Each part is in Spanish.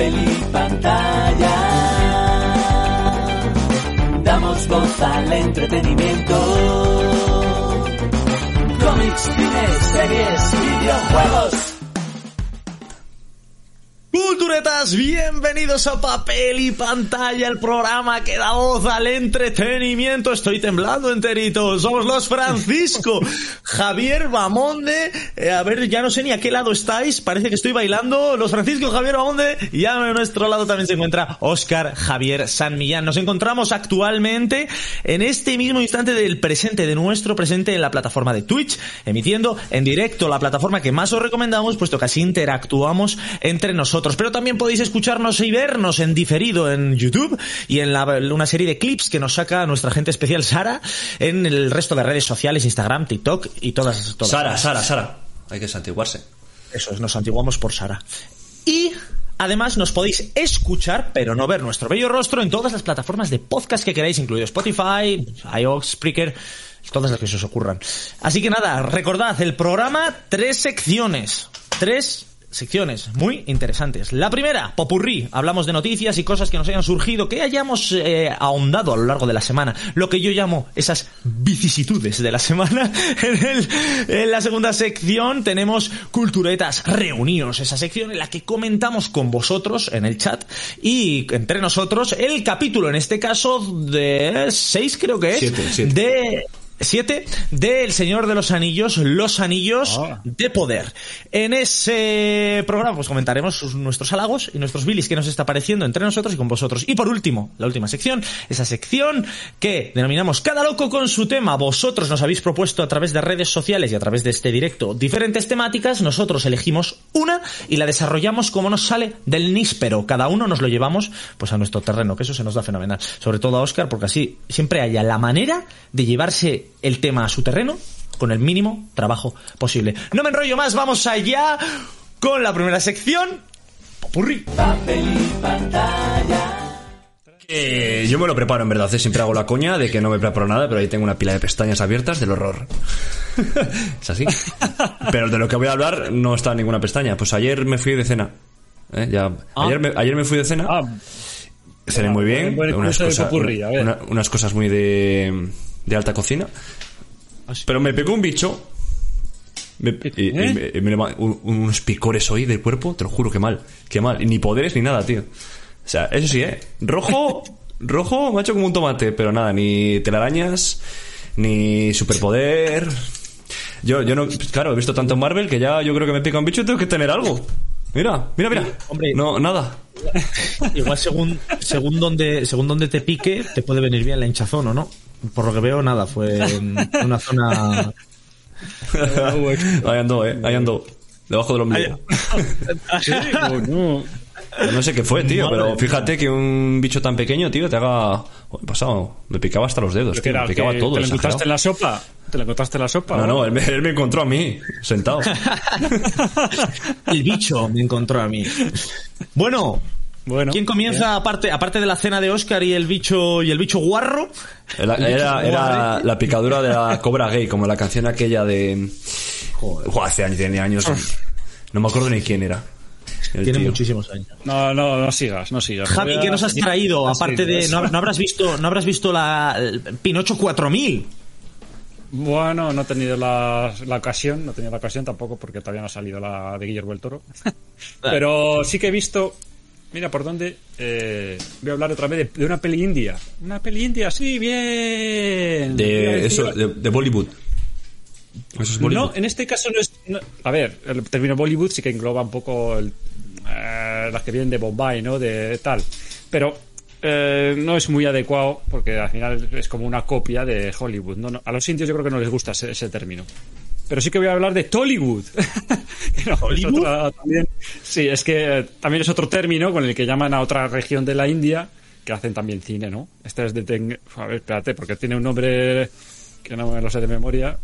papel y pantalla. Damos voz al entretenimiento. Cómics, cines, series, videojuegos. Bienvenidos a Papel y Pantalla, el programa que da voz al entretenimiento. Estoy temblando enterito. Somos los Francisco, Javier Bamonde. Eh, a ver, ya no sé ni a qué lado estáis. Parece que estoy bailando. Los Francisco, Javier Bamonde. Y a nuestro lado también se encuentra Oscar Javier San Millán. Nos encontramos actualmente en este mismo instante del presente, de nuestro presente en la plataforma de Twitch, emitiendo en directo la plataforma que más os recomendamos, puesto que así interactuamos entre nosotros pero también podéis escucharnos y vernos en diferido en YouTube y en la, una serie de clips que nos saca nuestra gente especial Sara en el resto de redes sociales, Instagram, TikTok y todas. todas Sara, Sara, Sara. Hay que santiguarse. Eso es, nos antiguamos por Sara. Y Además, nos podéis escuchar, pero no ver nuestro bello rostro en todas las plataformas de podcast que queráis, incluido Spotify, iOS, Spreaker, todas las que se os ocurran. Así que nada, recordad, el programa, tres secciones. Tres secciones muy interesantes. La primera, Popurrí. Hablamos de noticias y cosas que nos hayan surgido, que hayamos eh, ahondado a lo largo de la semana. Lo que yo llamo esas vicisitudes de la semana. En, el, en la segunda sección tenemos Culturetas Reunidos. Esa sección en la que comentamos con vosotros en el chat y entre nosotros el capítulo, en este caso, de 6 creo que es. Siete, siete. De 7 del Señor de los Anillos, Los Anillos Ah. de Poder. En ese programa pues comentaremos sus- nuestros halagos y nuestros bilis que nos está pareciendo entre nosotros y con vosotros. Y por último, la última sección, esa sección que denominamos Cada loco con su tema. Vosotros nos habéis propuesto a través de redes sociales y a través de este directo diferentes temáticas. Nosotros elegimos una y la desarrollamos como nos sale del níspero. Cada uno nos lo llevamos pues a nuestro terreno, que eso se nos da fenomenal. Sobre todo a Oscar, porque así siempre haya la manera de llevarse el tema a su terreno con el mínimo trabajo posible. No me enrollo más, vamos allá con la primera sección. Popurrí. Papel y pantalla. Eh, yo me lo preparo, en verdad. ¿eh? Siempre hago la coña de que no me preparo nada, pero ahí tengo una pila de pestañas abiertas del horror. es así. Pero de lo que voy a hablar no está en ninguna pestaña. Pues ayer me fui de cena. ¿eh? Ya, ayer, me, ayer me fui de cena. Ah, Cené muy bien. Unas cosas, popurrí, a ver. una- unas cosas muy de, de alta cocina. Pero me pegó un bicho. Me- y- y me- y me leva- un- unos picores hoy del cuerpo, te lo juro que mal. Que mal. Y ni poderes ni nada, tío. O sea, eso sí, ¿eh? Rojo, rojo, macho como un tomate, pero nada, ni telarañas, ni superpoder. Yo, yo no, claro, he visto tanto en Marvel que ya yo creo que me pica un bicho y tengo que tener algo. Mira, mira, mira. hombre. No, nada. Igual según, según donde, según donde te pique, te puede venir bien la hinchazón o no. Por lo que veo, nada, fue en una zona. ahí ando, eh, ahí ando. Debajo del ombligo. no. No sé qué fue, tío, Madre pero mía. fíjate que un bicho tan pequeño, tío, te haga... Oh, pasado, me picaba hasta los dedos, me picaba ¿Que todo. ¿Te lo encontraste en la sopa? ¿Te lo encontraste en la sopa? No, no, él me, él me encontró a mí, sentado. El bicho me encontró a mí. Bueno, Bueno. ¿quién comienza aparte, aparte de la cena de Oscar y el bicho y el bicho guarro? Era, era, era la picadura de la cobra gay, como la canción aquella de... Joder. hace años, tenía años. No me acuerdo ni quién era. Tiene tío. muchísimos años. No, no, no sigas, no sigas. Javi, ¿qué nos has traído? Aparte de. No, no habrás visto, no habrás visto la el Pinocho 4000. Bueno, no he tenido la, la ocasión, no he tenido la ocasión tampoco porque todavía no ha salido la de Guillermo el Toro. Pero sí que he visto, mira por dónde, eh, voy a hablar otra vez de, de una peli india. Una peli india, sí, bien. De decir- eso, de, de Bollywood. Eso es Bollywood. No, en este caso no es. no- a ver, el término Bollywood sí que engloba un poco el- eh, las que vienen de Bombay, ¿no? De tal. Pero eh, no es muy adecuado porque al final es como una copia de Hollywood. No, no, a los indios yo creo que no les gusta ese, ese término. Pero sí que voy a hablar de Tollywood. No, es otra- también- sí, es que eh, también es otro término con el que llaman a otra región de la India que hacen también cine, ¿no? Este es de... Teng- A ver, espérate, porque tiene un nombre que no me lo sé de memoria.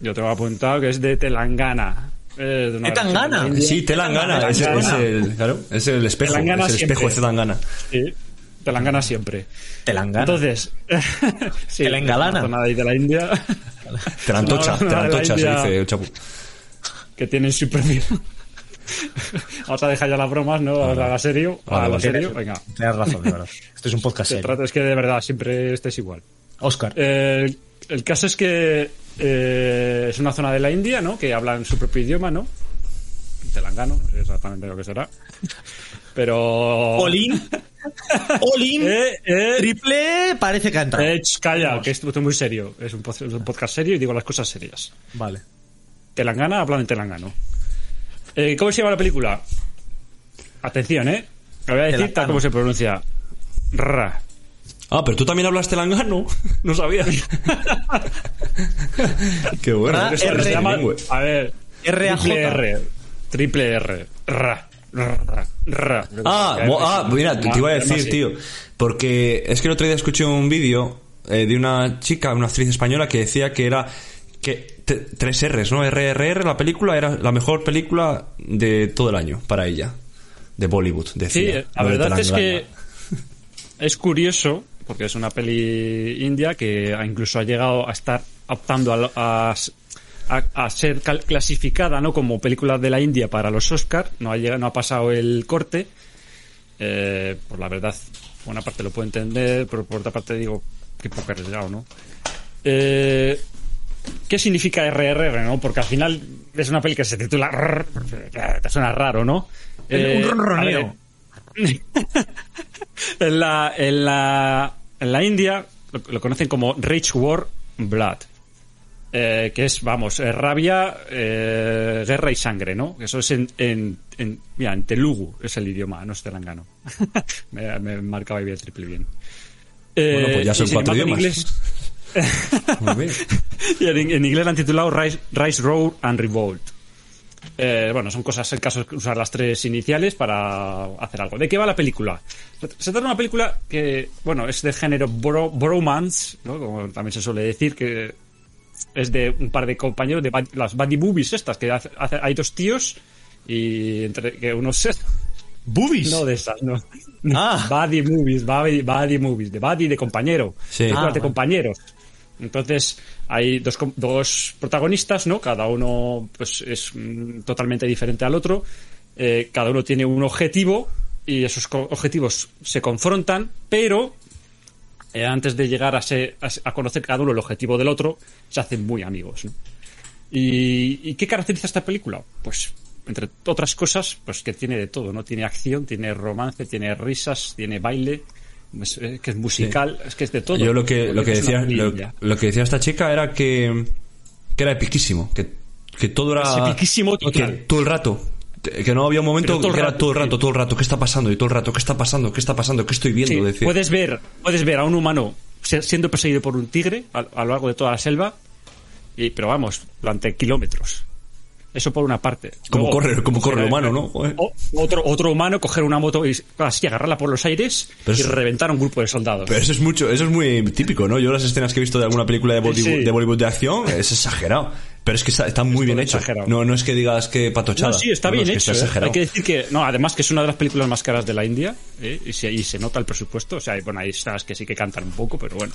Yo te lo he apuntado que es de Telangana. De ¿De Telangana? Sí, Telangana, es, es el, claro, es el espejo, Telangana es el espejo siempre. de Telangana. Sí, Telangana siempre. Telangana. Entonces, sí, Telangalana. zona ahí de la India Telantocha, No, no, no, Telantocha la se dice el chapu. Que tienen su propio. Vamos a dejar ya las bromas, ¿no? Vamos a la serio. A vale. serio, venga. Tienes razón, de verdad. Este es un podcast Se serio. es que de verdad siempre estés igual. Oscar. Eh, el caso es que eh, es una zona de la India, ¿no? Que hablan su propio idioma, ¿no? Telangano, no sé exactamente lo que será. Pero. Olin. Olin. Eh, eh, Triple parece que ha entrado. calla, que esto es muy serio. Es un, pod- es un podcast serio y digo las cosas serias. Vale. Telangana hablan en telangano. Eh, ¿Cómo se llama la película? Atención, ¿eh? Me voy a decir tal como se pronuncia. Ra. Ah, pero tú también hablas telangano. No sabía. Qué bueno. Ah, R- Se llama- a ver. RAJ. Triple R. Triple R. Ra. Ra. Ra. Ah, ah, mira, te iba a decir, sí. tío. Porque es que el otro día escuché un vídeo eh, de una chica, una actriz española, que decía que era que tres R's, ¿no? RRR, la película era la mejor película de todo el año para ella. De Bollywood, Sí, decía. la verdad es que es curioso, porque es una peli india que incluso ha llegado a estar optando a, a, a- a ser cal- clasificada ¿no? como película de la India para los Oscar. No ha, llegado, no ha pasado el corte. Eh, pues la verdad, por una parte lo puedo entender, pero por otra parte digo que poco arriesgado, ¿no? Eh, ¿Qué significa RRR, no? Porque al final es una peli que se titula RRR, te suena raro, ¿no? Eh, un a ronroneo. en la, en la, en la India lo, lo conocen como Rage War Blood. Eh, que es, vamos, eh, rabia, eh, guerra y sangre, ¿no? Eso es en, en, en- mira, en Telugu es el idioma, no es telangano. me, me marcaba bien el triple bien. Eh, Bueno, pues ya son cuatro idiomas. inglés- Muy bien. y en, en inglés lo han titulado Rise, Rise Road and Revolt. Eh, bueno, son cosas, el caso es usar las tres iniciales para hacer algo. ¿De qué va la película? Se trata de una película que, bueno, es de género bro- bromance, ¿no? como también se suele decir, que es de un par de compañeros de bad- las buddy movies estas, que hace- hace- hay dos tíos y entre que uno se... Boobies. No de esas, no. Ah. Buddy movies, buddy, buddy movies, de buddy de compañero. Sí. Ah, de vale. compañeros. Entonces, hay dos, dos protagonistas, ¿no? Cada uno pues, es mm, totalmente diferente al otro. Eh, cada uno tiene un objetivo y esos objetivos se confrontan, pero eh, antes de llegar a, a conocer cada uno el objetivo del otro, se hacen muy amigos. ¿no? ¿Y, y qué caracteriza esta película? Pues, entre otras cosas, pues que tiene de todo, ¿no? Tiene acción, tiene romance, tiene risas, tiene baile, es, es que es musical, es que es de todo. Yo lo que, lo que decía, lo, que decía esta chica era que, que era epiquísimo, que, que todo era Es epiquísimo total. todo el rato, que no había un momento que era rato, todo el rato, todo el rato, ¿qué está pasando? Y todo el rato, ¿qué está pasando? ¿Qué está pasando? ¿Qué estoy viendo? Sí, Decía. puedes ver, puedes ver a un humano siendo perseguido por un tigre a, a lo largo de toda la selva, y, pero vamos, durante kilómetros. Eso por una parte. Como corre, como corre el coger- humano, ¿no? Joder. otro, otro humano coger una moto y así agarrarla por los aires Pero y eso- reventar a un grupo de soldados. Pero eso es mucho, eso es muy típico, ¿no? Yo las escenas que he visto de alguna película de Bollywood, Sí. de, Bollywood de acción es exagerado. Pero es que está, está muy bien hecho. exagerado. No, no es que digas que patochada. No, sí, está No, bien es que hecho. está ¿eh? Hay que decir que, no, además que es una de las películas más caras de la India, ¿eh? y, se, y se nota el presupuesto. O sea, bueno, hay escenas que sí que cantan un poco, pero bueno.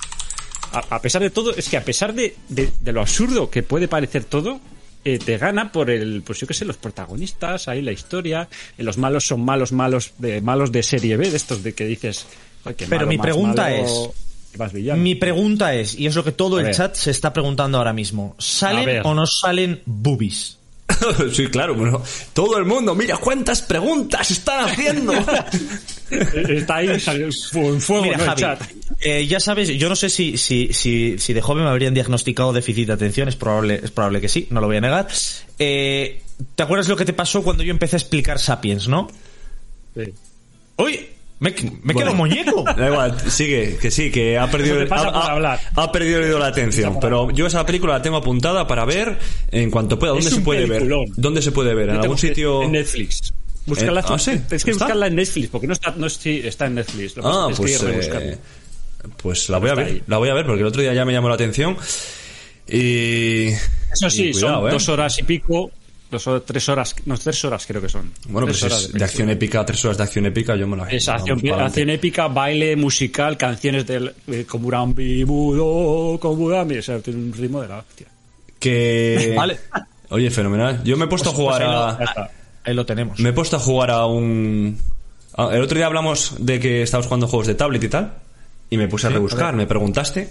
A, a pesar de todo, es que a pesar de, de, de lo absurdo que puede parecer todo, eh, te gana por el, pues yo qué sé, los protagonistas, ahí la historia, eh, los malos son malos, malos de malos de serie B, de estos de que dices. "Ay, qué Pero malo, mi más pregunta malo, es- y más villano". Mi pregunta es, y es lo que todo A el ver. chat se está preguntando ahora mismo, ¿salen o no salen boobies? sí, claro, bueno, todo el mundo, mira cuántas preguntas están haciendo. Está ahí en fuego Mira, ¿no? el chat. Eh, ya sabes, yo no sé si, si, si, si de joven me habrían diagnosticado déficit de atención, es probable, es probable que sí, no lo voy a negar. Eh, ¿Te acuerdas lo que te pasó cuando yo empecé a explicar Sapiens, no? Sí. ¡Uy! Me, me Bueno. quedo muñeco. Da igual, sigue, que sí, que ha perdido, ha, perdido la atención. Pero yo esa película la tengo apuntada para ver en cuanto pueda. ¿Dónde Es se puede ver? ¿Dónde se puede ver? ¿En algún sitio? En Netflix. Búscala. Eh, ah, sí, Es que ¿está? buscarla en Netflix, porque no está, no sí, está en Netflix. Lo Ah, pasa es que pues, eh, pues la voy a ver, ahí. la voy a ver porque el otro día ya me llamó la atención. Y. Eso sí, y cuidado, son ¿eh? dos horas y pico. Dos horas, tres horas, no, tres horas creo que son. Bueno, Tres pues horas es de acción épica, tres horas de acción épica, yo me la Es acción, acción épica, baile, musical, canciones del eh, Komurambi, Budo, Komurami. O sea, tiene un ritmo de la hostia. Que. Vale. Oye, fenomenal. Yo me he puesto a Pues- jugar pues ahí a. ahí lo tenemos. Me he puesto a jugar a un... El otro día hablamos de que estabas jugando juegos de tablet y tal. Y me puse a Sí, a rebuscar. Me preguntaste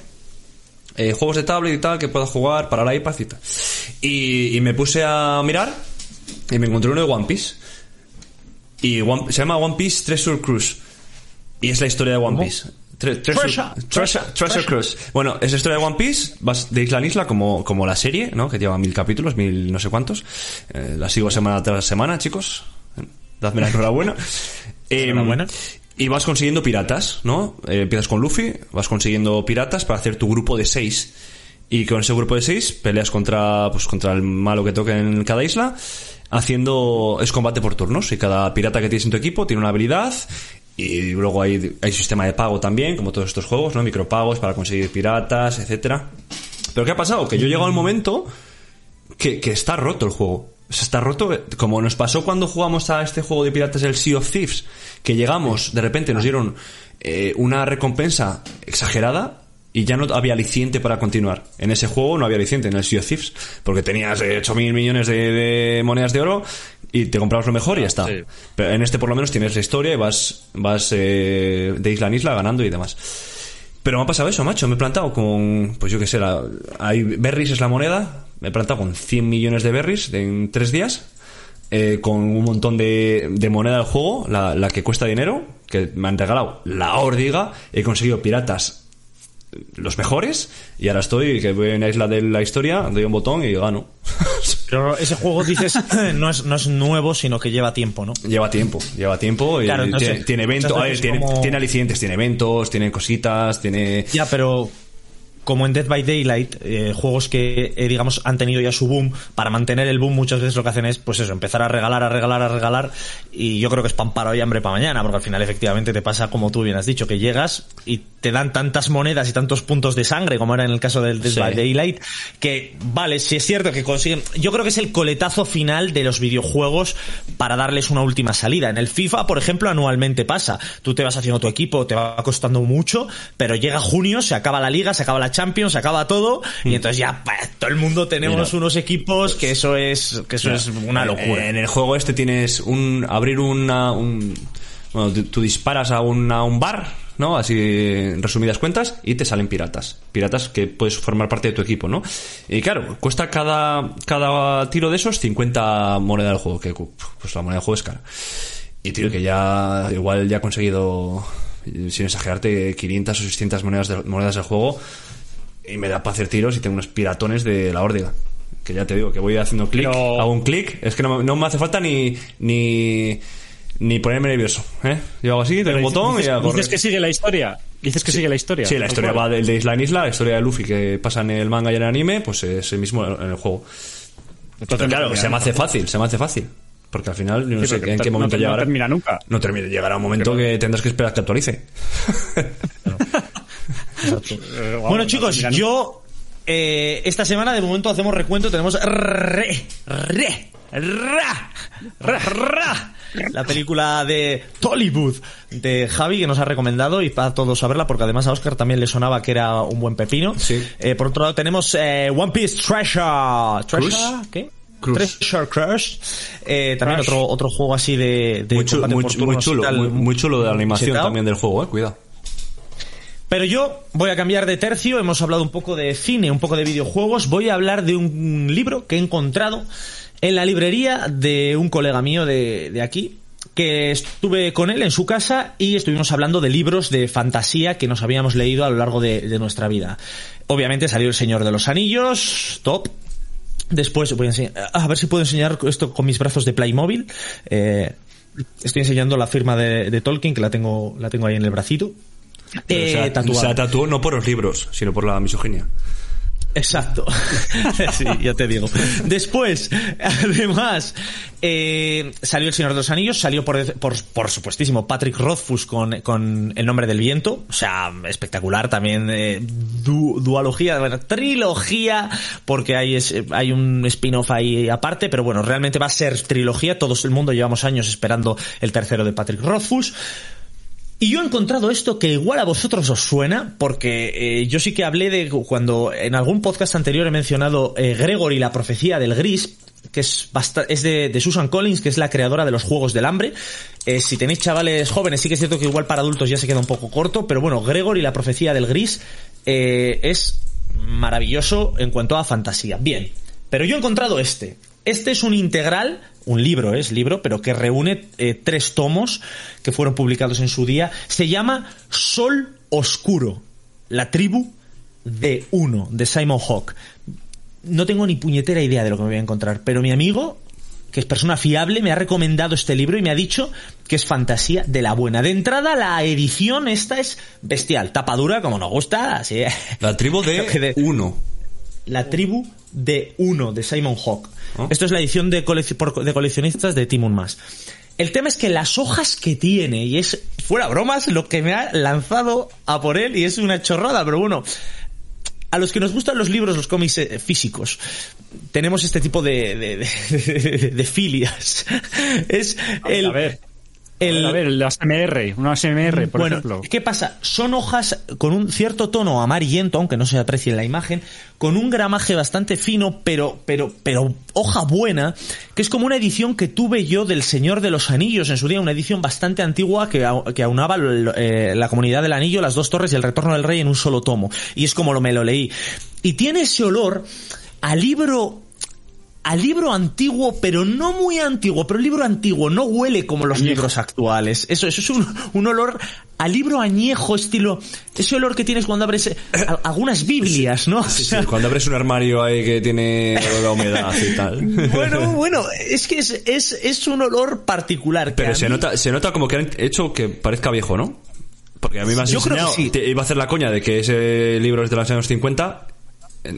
eh, juegos de tablet y tal que pueda jugar para la iPad y tal. Y, y me puse a mirar y me encontré uno de One Piece. Y One- se llama One Piece Treasure Cruise. Y es la historia de One ¿Cómo? Piece. Tre- treasure, Treasure, Cruise. Bueno, es la historia de One Piece, vas de isla en isla como, como la serie, ¿no? Que lleva mil capítulos, mil no sé cuántos. Eh, la sigo semana tras semana, chicos. Dadme la enhorabuena. Eh, Enhorabuena. Y vas consiguiendo piratas, ¿no? Eh, empiezas con Luffy, vas consiguiendo piratas para hacer tu grupo de seis. Y con ese grupo de seis peleas contra, pues, contra el malo que toque en cada isla, haciendo, es combate por turnos. Y cada pirata que tienes en tu equipo tiene una habilidad. Y luego hay, hay sistema de pago también, como todos estos juegos, ¿no? Micropagos para conseguir piratas, etcétera. Pero ¿qué ha pasado? Que yo he llegado al momento que, que está roto el juego. O sea, está roto, eh, como nos pasó cuando jugamos a este juego de piratas, el Sea of Thieves, que llegamos, de repente nos dieron eh, una recompensa exagerada y ya no había aliciente para continuar. En ese juego no había aliciente, en el Sea of Thieves, porque tenías eh, 8.000 millones de, de monedas de oro y te comprabas lo mejor y ya está. Sí. Pero en este por lo menos tienes la historia y vas, vas eh, de isla en isla ganando y demás. Pero me ha pasado eso, macho. Me he plantado con, pues yo qué sé, la, hay berries es la moneda. Me he plantado con 100 millones de berries en tres días. eh, con un montón de, de moneda del juego, la, la que cuesta dinero, que me han regalado la órdiga. He conseguido piratas los mejores. Y ahora estoy, que voy en la isla de la historia, doy un botón y gano. Pero ese juego, dices, no es, no es nuevo, sino que lleva tiempo, ¿no? Lleva tiempo, lleva tiempo y Claro, no tiene, tiene eventos, a tiene alicientes, tiene eventos, tiene cositas, tiene... Ya, pero como en Dead by Daylight, eh, juegos que, eh, digamos, han tenido ya su boom, para mantener el boom muchas veces lo que hacen es, pues eso, empezar a regalar, a regalar, a regalar, y yo creo que es pan para hoy, hambre para mañana, porque al final efectivamente te pasa como tú bien has dicho, que llegas y te dan tantas monedas y tantos puntos de sangre, como era en el caso del Dead Sí. by Daylight, que vale, si es cierto que consiguen, yo creo que es el coletazo final de los videojuegos para darles una última salida. En el FIFA, por ejemplo, anualmente pasa. Tú te vas haciendo tu equipo, te va costando mucho, pero llega junio, se acaba la liga, se acaba la Champions, se acaba todo, y entonces ya pa, todo el mundo tenemos Mira. unos equipos que eso es, que eso es una locura. En el juego este tienes un abrir una un bueno, tú, disparas a un, a un bar, ¿no? Así en resumidas cuentas y te salen piratas, piratas que puedes formar parte de tu equipo, ¿no? Y claro, cuesta cada cada tiro de esos 50 monedas del juego, que pues la moneda del juego es cara. Y tío, que ya igual ya he conseguido sin exagerarte 500 o 600 monedas de- monedas del juego y me da para hacer tiros y tengo unos piratones de la órdiga. Que ya te digo, que voy haciendo clic, Pero- hago un clic, es que no, no me hace falta ni, ni, ni ponerme nervioso, ¿eh? Yo hago así, doy un botón dices, y hago dices que sigue la historia. Dices que sigue la historia. Sí, la historia cual. va del de isla en isla, la historia de Luffy que pasa en el manga y en el anime, pues es el mismo en el juego. Entonces Pero no claro, se me hace fácil, se me hace fácil. Porque al final, no Sí, sé en qué momento ter- no llegará. termina nunca. No termina, llegará un momento que tendrás que esperar que actualice. Eh, Bueno no chicos, yo eh, esta semana de momento hacemos recuento, tenemos re, re, ra, ra, ra, la película de Tollywood de Javi que nos ha recomendado y para todos saberla porque además a Oscar también le sonaba que era un buen pepino. Sí. Eh, por otro lado tenemos eh, One Piece Treasure, Treasure, Cruise. ¿qué? Cruise. Treasure Crush. Eh, también Crush. otro otro juego así de, de Muy chulo, muy, muy chulo, muy, de la animación también del juego, eh, cuidado. Pero yo voy a cambiar de tercio, hemos hablado un poco de cine, un poco de videojuegos, voy a hablar de un libro que he encontrado en la librería de un colega mío de, aquí, que estuve con él en su casa y estuvimos hablando de libros de fantasía que nos habíamos leído a lo largo de, de nuestra vida. Obviamente salió El Señor de los Anillos, top. Después voy a enseñar, a ver si puedo enseñar esto con mis brazos de Playmobil. Eh, estoy enseñando la firma de, de Tolkien, que la tengo, la tengo ahí en el bracito. Eh, se, ha- se ha tatuado no por los libros, sino por la misoginia. Exacto. sí, ya te digo. Después, además, eh, salió El Señor de los Anillos, salió por, por, por supuestísimo Patrick Rothfuss con, con El Nombre del Viento, o sea, espectacular también, eh, du- dualogía, bueno, trilogía, porque hay, es- hay un spin-off ahí aparte, pero bueno, realmente va a ser trilogía, todo el mundo llevamos años esperando el tercero de Patrick Rothfuss. Y yo he encontrado esto que igual a vosotros os suena, porque eh, yo sí que hablé de cuando en algún podcast anterior he mencionado eh, Gregory, la profecía del gris, que es, es de, de Susan Collins, que es la creadora de los Juegos del Hambre. Eh, si tenéis chavales jóvenes, sí que es cierto que igual para adultos ya se queda un poco corto, pero bueno, Gregory, la profecía del gris, eh, es maravilloso en cuanto a fantasía. Bien, pero yo he encontrado este. Este es un integral, un libro es libro, pero que reúne eh, tres tomos que fueron publicados en su día. Se llama Sol Oscuro, la tribu de uno, de Simon Hawke. No tengo ni puñetera idea de lo que me voy a encontrar, pero mi amigo, que es persona fiable, me ha recomendado este libro y me ha dicho que es fantasía de la buena. De entrada, la edición esta es bestial, tapadura como nos gusta, así. La tribu de de- uno. La tribu de uno, de Simon Hawke. ¿Oh? Esto es la edición de, colec- de coleccionistas de Timon Mas. El tema es que las hojas que tiene, y es, fuera bromas, lo que me ha lanzado a por él, y es una chorrada, pero bueno, a los que nos gustan los libros, los cómics eh, físicos, tenemos este tipo de, de, de- de filias. Es el, a ver, el- a ver, el ASMR, una ASMR, por bueno, ejemplo. ¿qué pasa? Son hojas con un cierto tono amarillento, aunque no se aprecie en la imagen, con un gramaje bastante fino, pero, pero, pero hoja buena, que es como una edición que tuve yo del Señor de los Anillos en su día, una edición bastante antigua que, que aunaba eh, la comunidad del anillo, las dos torres y el retorno del rey en un solo tomo. Y es como lo me lo leí. Y tiene ese olor a libro al libro antiguo, pero no muy antiguo, pero el libro antiguo no huele como los libros actuales. Eso, eso es un, un olor a libro añejo, estilo, ese olor que tienes cuando abres eh, a- algunas Biblias, ¿no? Sí, sea, cuando abres un armario ahí que tiene la humedad y tal. bueno, bueno, es que es, es, es un olor particular. Pero a se mí- nota, se nota como que han hecho que parezca viejo, ¿no? Porque a mí me has Yo creo que sí. te iba a hacer la coña de que ese libro es de los años 50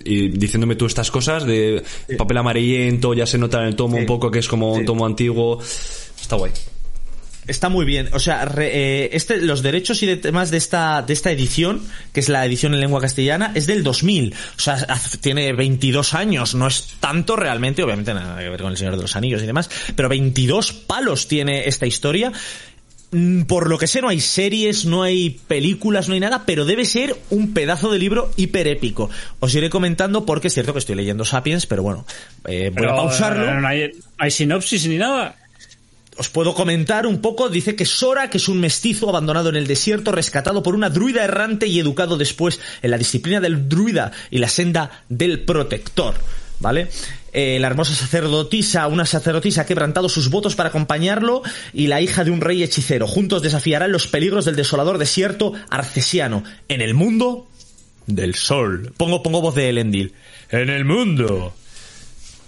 y diciéndome tú estas cosas de papel amarillento, ya se nota en el tomo Sí. un poco que es como un Sí. tomo antiguo. Está guay. Está muy bien. O sea, re- eh, este, los derechos y demás de esta, de esta edición, que es la edición en lengua castellana, es del 2000. O sea, hace- tiene 22 años. No es tanto realmente, obviamente nada que ver con el Señor de los Anillos y demás, pero 22 palos tiene esta historia. Mm, Por lo que sé, no hay series, no hay películas, no hay nada, pero debe ser un pedazo de libro hiper épico. Os iré comentando porque es cierto que estoy leyendo Sapiens, pero bueno, eh, voy Pero, a pausarlo eh, No hay, hay sinopsis ni nada. os puedo comentar un poco. Dice que Sora, que es un mestizo abandonado en el desierto, rescatado por una druida errante y educado después en la disciplina del druida y la senda del protector. ¿Vale? Eh, la hermosa sacerdotisa, una sacerdotisa ha quebrantado sus votos para acompañarlo y la hija de un rey hechicero. Juntos desafiarán los peligros del desolador desierto arcesiano en el mundo del sol. Pongo, pongo voz de Elendil. En el mundo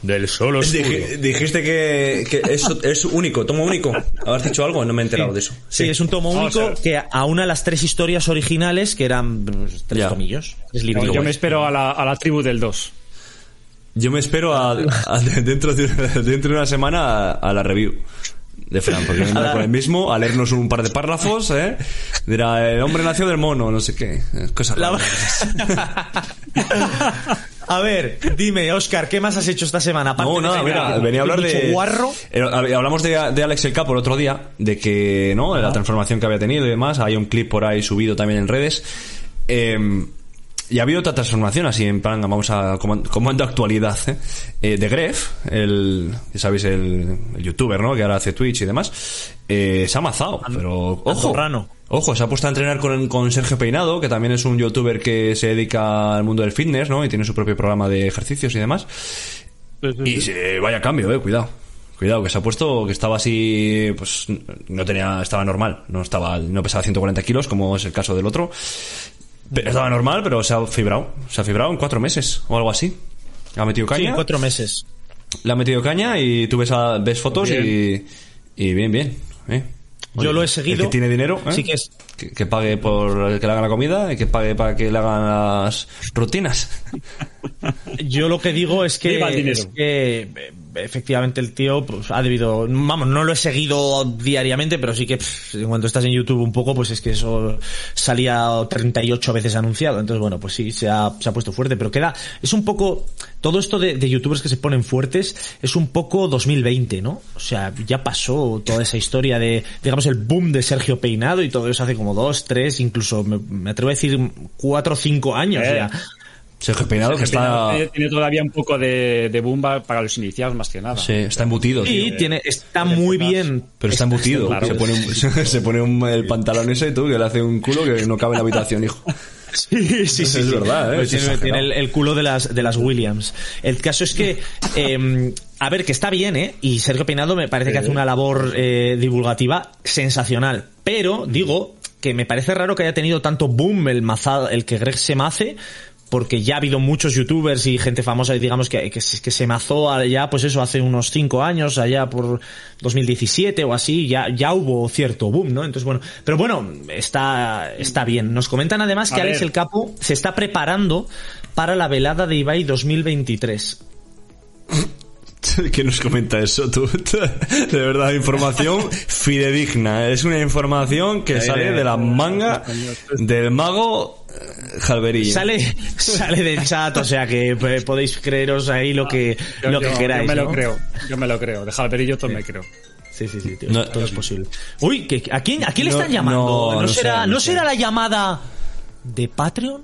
del sol oscuro. Dij- dijiste que, que es, es único, tomo único. ¿Habrás dicho algo? No me he enterado de eso. Sí, es un tomo único o sea- que aúna las tres historias originales que eran pues, tres Ya. tomillos. Es Yo, me espero a la, a la tribu del 2. Yo me espero a, a- dentro, de, dentro de una semana a, a la review de Fran, porque vendrá con el mismo a leernos un par de párrafos, ¿eh? Dirá, el hombre nació del mono, no sé qué. eh, Cosas La- a ver, dime, Oscar, ¿qué más has hecho esta semana? Aparte No, nada, mira, venía a hablar de... guarro. Eh, Hablamos de, de Alex el Capo el otro día, de que, ¿no? De la transformación que había tenido y demás. Hay un clip por ahí subido también en redes. Eh, y ha habido otra transformación así, en plan, vamos a coman- comando actualidad, ¿eh? Eh, de Gref, el, ya sabéis, el, el youtuber, ¿no? Que ahora hace Twitch y demás, eh, se ha amazado, pero ojo, Andorrano. ojo, se ha puesto a entrenar con, con Sergio Peinado, que también es un youtuber que se dedica al mundo del fitness, ¿no? Y tiene su propio programa de ejercicios y demás. Y se, vaya cambio, eh, cuidado. Cuidado, que se ha puesto que estaba así, pues no tenía, estaba normal, no estaba, no pesaba 140 kilos como es el caso del otro. Pero estaba normal, pero se ha fibrado, se ha fibrado en cuatro meses o algo así. Ha metido Sí, caña, cuatro meses. le ha metido caña y tú ves, a- ves fotos y, y bien, bien. ¿eh? Yo lo he el seguido. que tiene dinero, ¿eh? Sí que es. que, que pague por que le hagan la comida y que pague para que le hagan las rutinas. Yo lo que digo es que, Viva el dinero. es que efectivamente el tío pues, ha debido, vamos, no lo he seguido diariamente, pero sí que pff, en cuanto estás en YouTube un poco, pues es que eso salía 38 veces anunciado. Entonces, bueno, pues sí, se ha, se ha puesto fuerte, pero queda, es un poco, todo esto de, de youtubers que se ponen fuertes es un poco 2020, ¿no? O sea, ya pasó toda esa historia de, digamos, el boom de Sergio Peinado y todo eso hace como dos, tres, incluso me, me atrevo a decir cuatro o cinco años Eh. ya. Sergio Peinado que está... Tiene, todavía un poco de, de bomba para los iniciados más que nada. Sí, está embutido. Y tío. tiene, está muy bien. Pero está embutido. Claro. Se pone, un- se pone un- el pantalón ese, tú, que le hace un culo que no cabe en la habitación, hijo. Sí, sí, sí. Es sí. verdad, ¿eh? Pues Es tiene el, el culo de las, de las Williams. El caso es que, eh, a ver, que está bien, ¿eh? Y Sergio Peinado me parece que hace una labor eh, divulgativa sensacional. Pero, digo, que me parece raro que haya tenido tanto boom el mazado, el que Greg se mace, porque ya ha habido muchos youtubers y gente famosa, digamos, que, que, se- que se mazó allá, pues eso, hace unos cinco años, allá por 2017 o así, ya, ya hubo cierto boom, ¿no? Entonces, bueno, pero bueno, está, está bien. Nos comentan además que Alex el Capo se está preparando para la velada de Ibai 2023. ¿Quién nos comenta eso, tú? De verdad, información fidedigna. Es una información que sale de la manga del mago eh, Jalverillo. Sale, sale del chat, o sea que eh, podéis creeros ahí lo que, Yo, lo que yo- queráis. yo me ¿no? lo creo. Yo me lo creo. De Jalverillo todo me creo. Sí, sí, sí, tío, No, todo es posible. Uy, ¿que- ¿a quién, a quién le están llamando? no, ¿No, no sé, será, no ¿no sé. será la llamada de Patreon?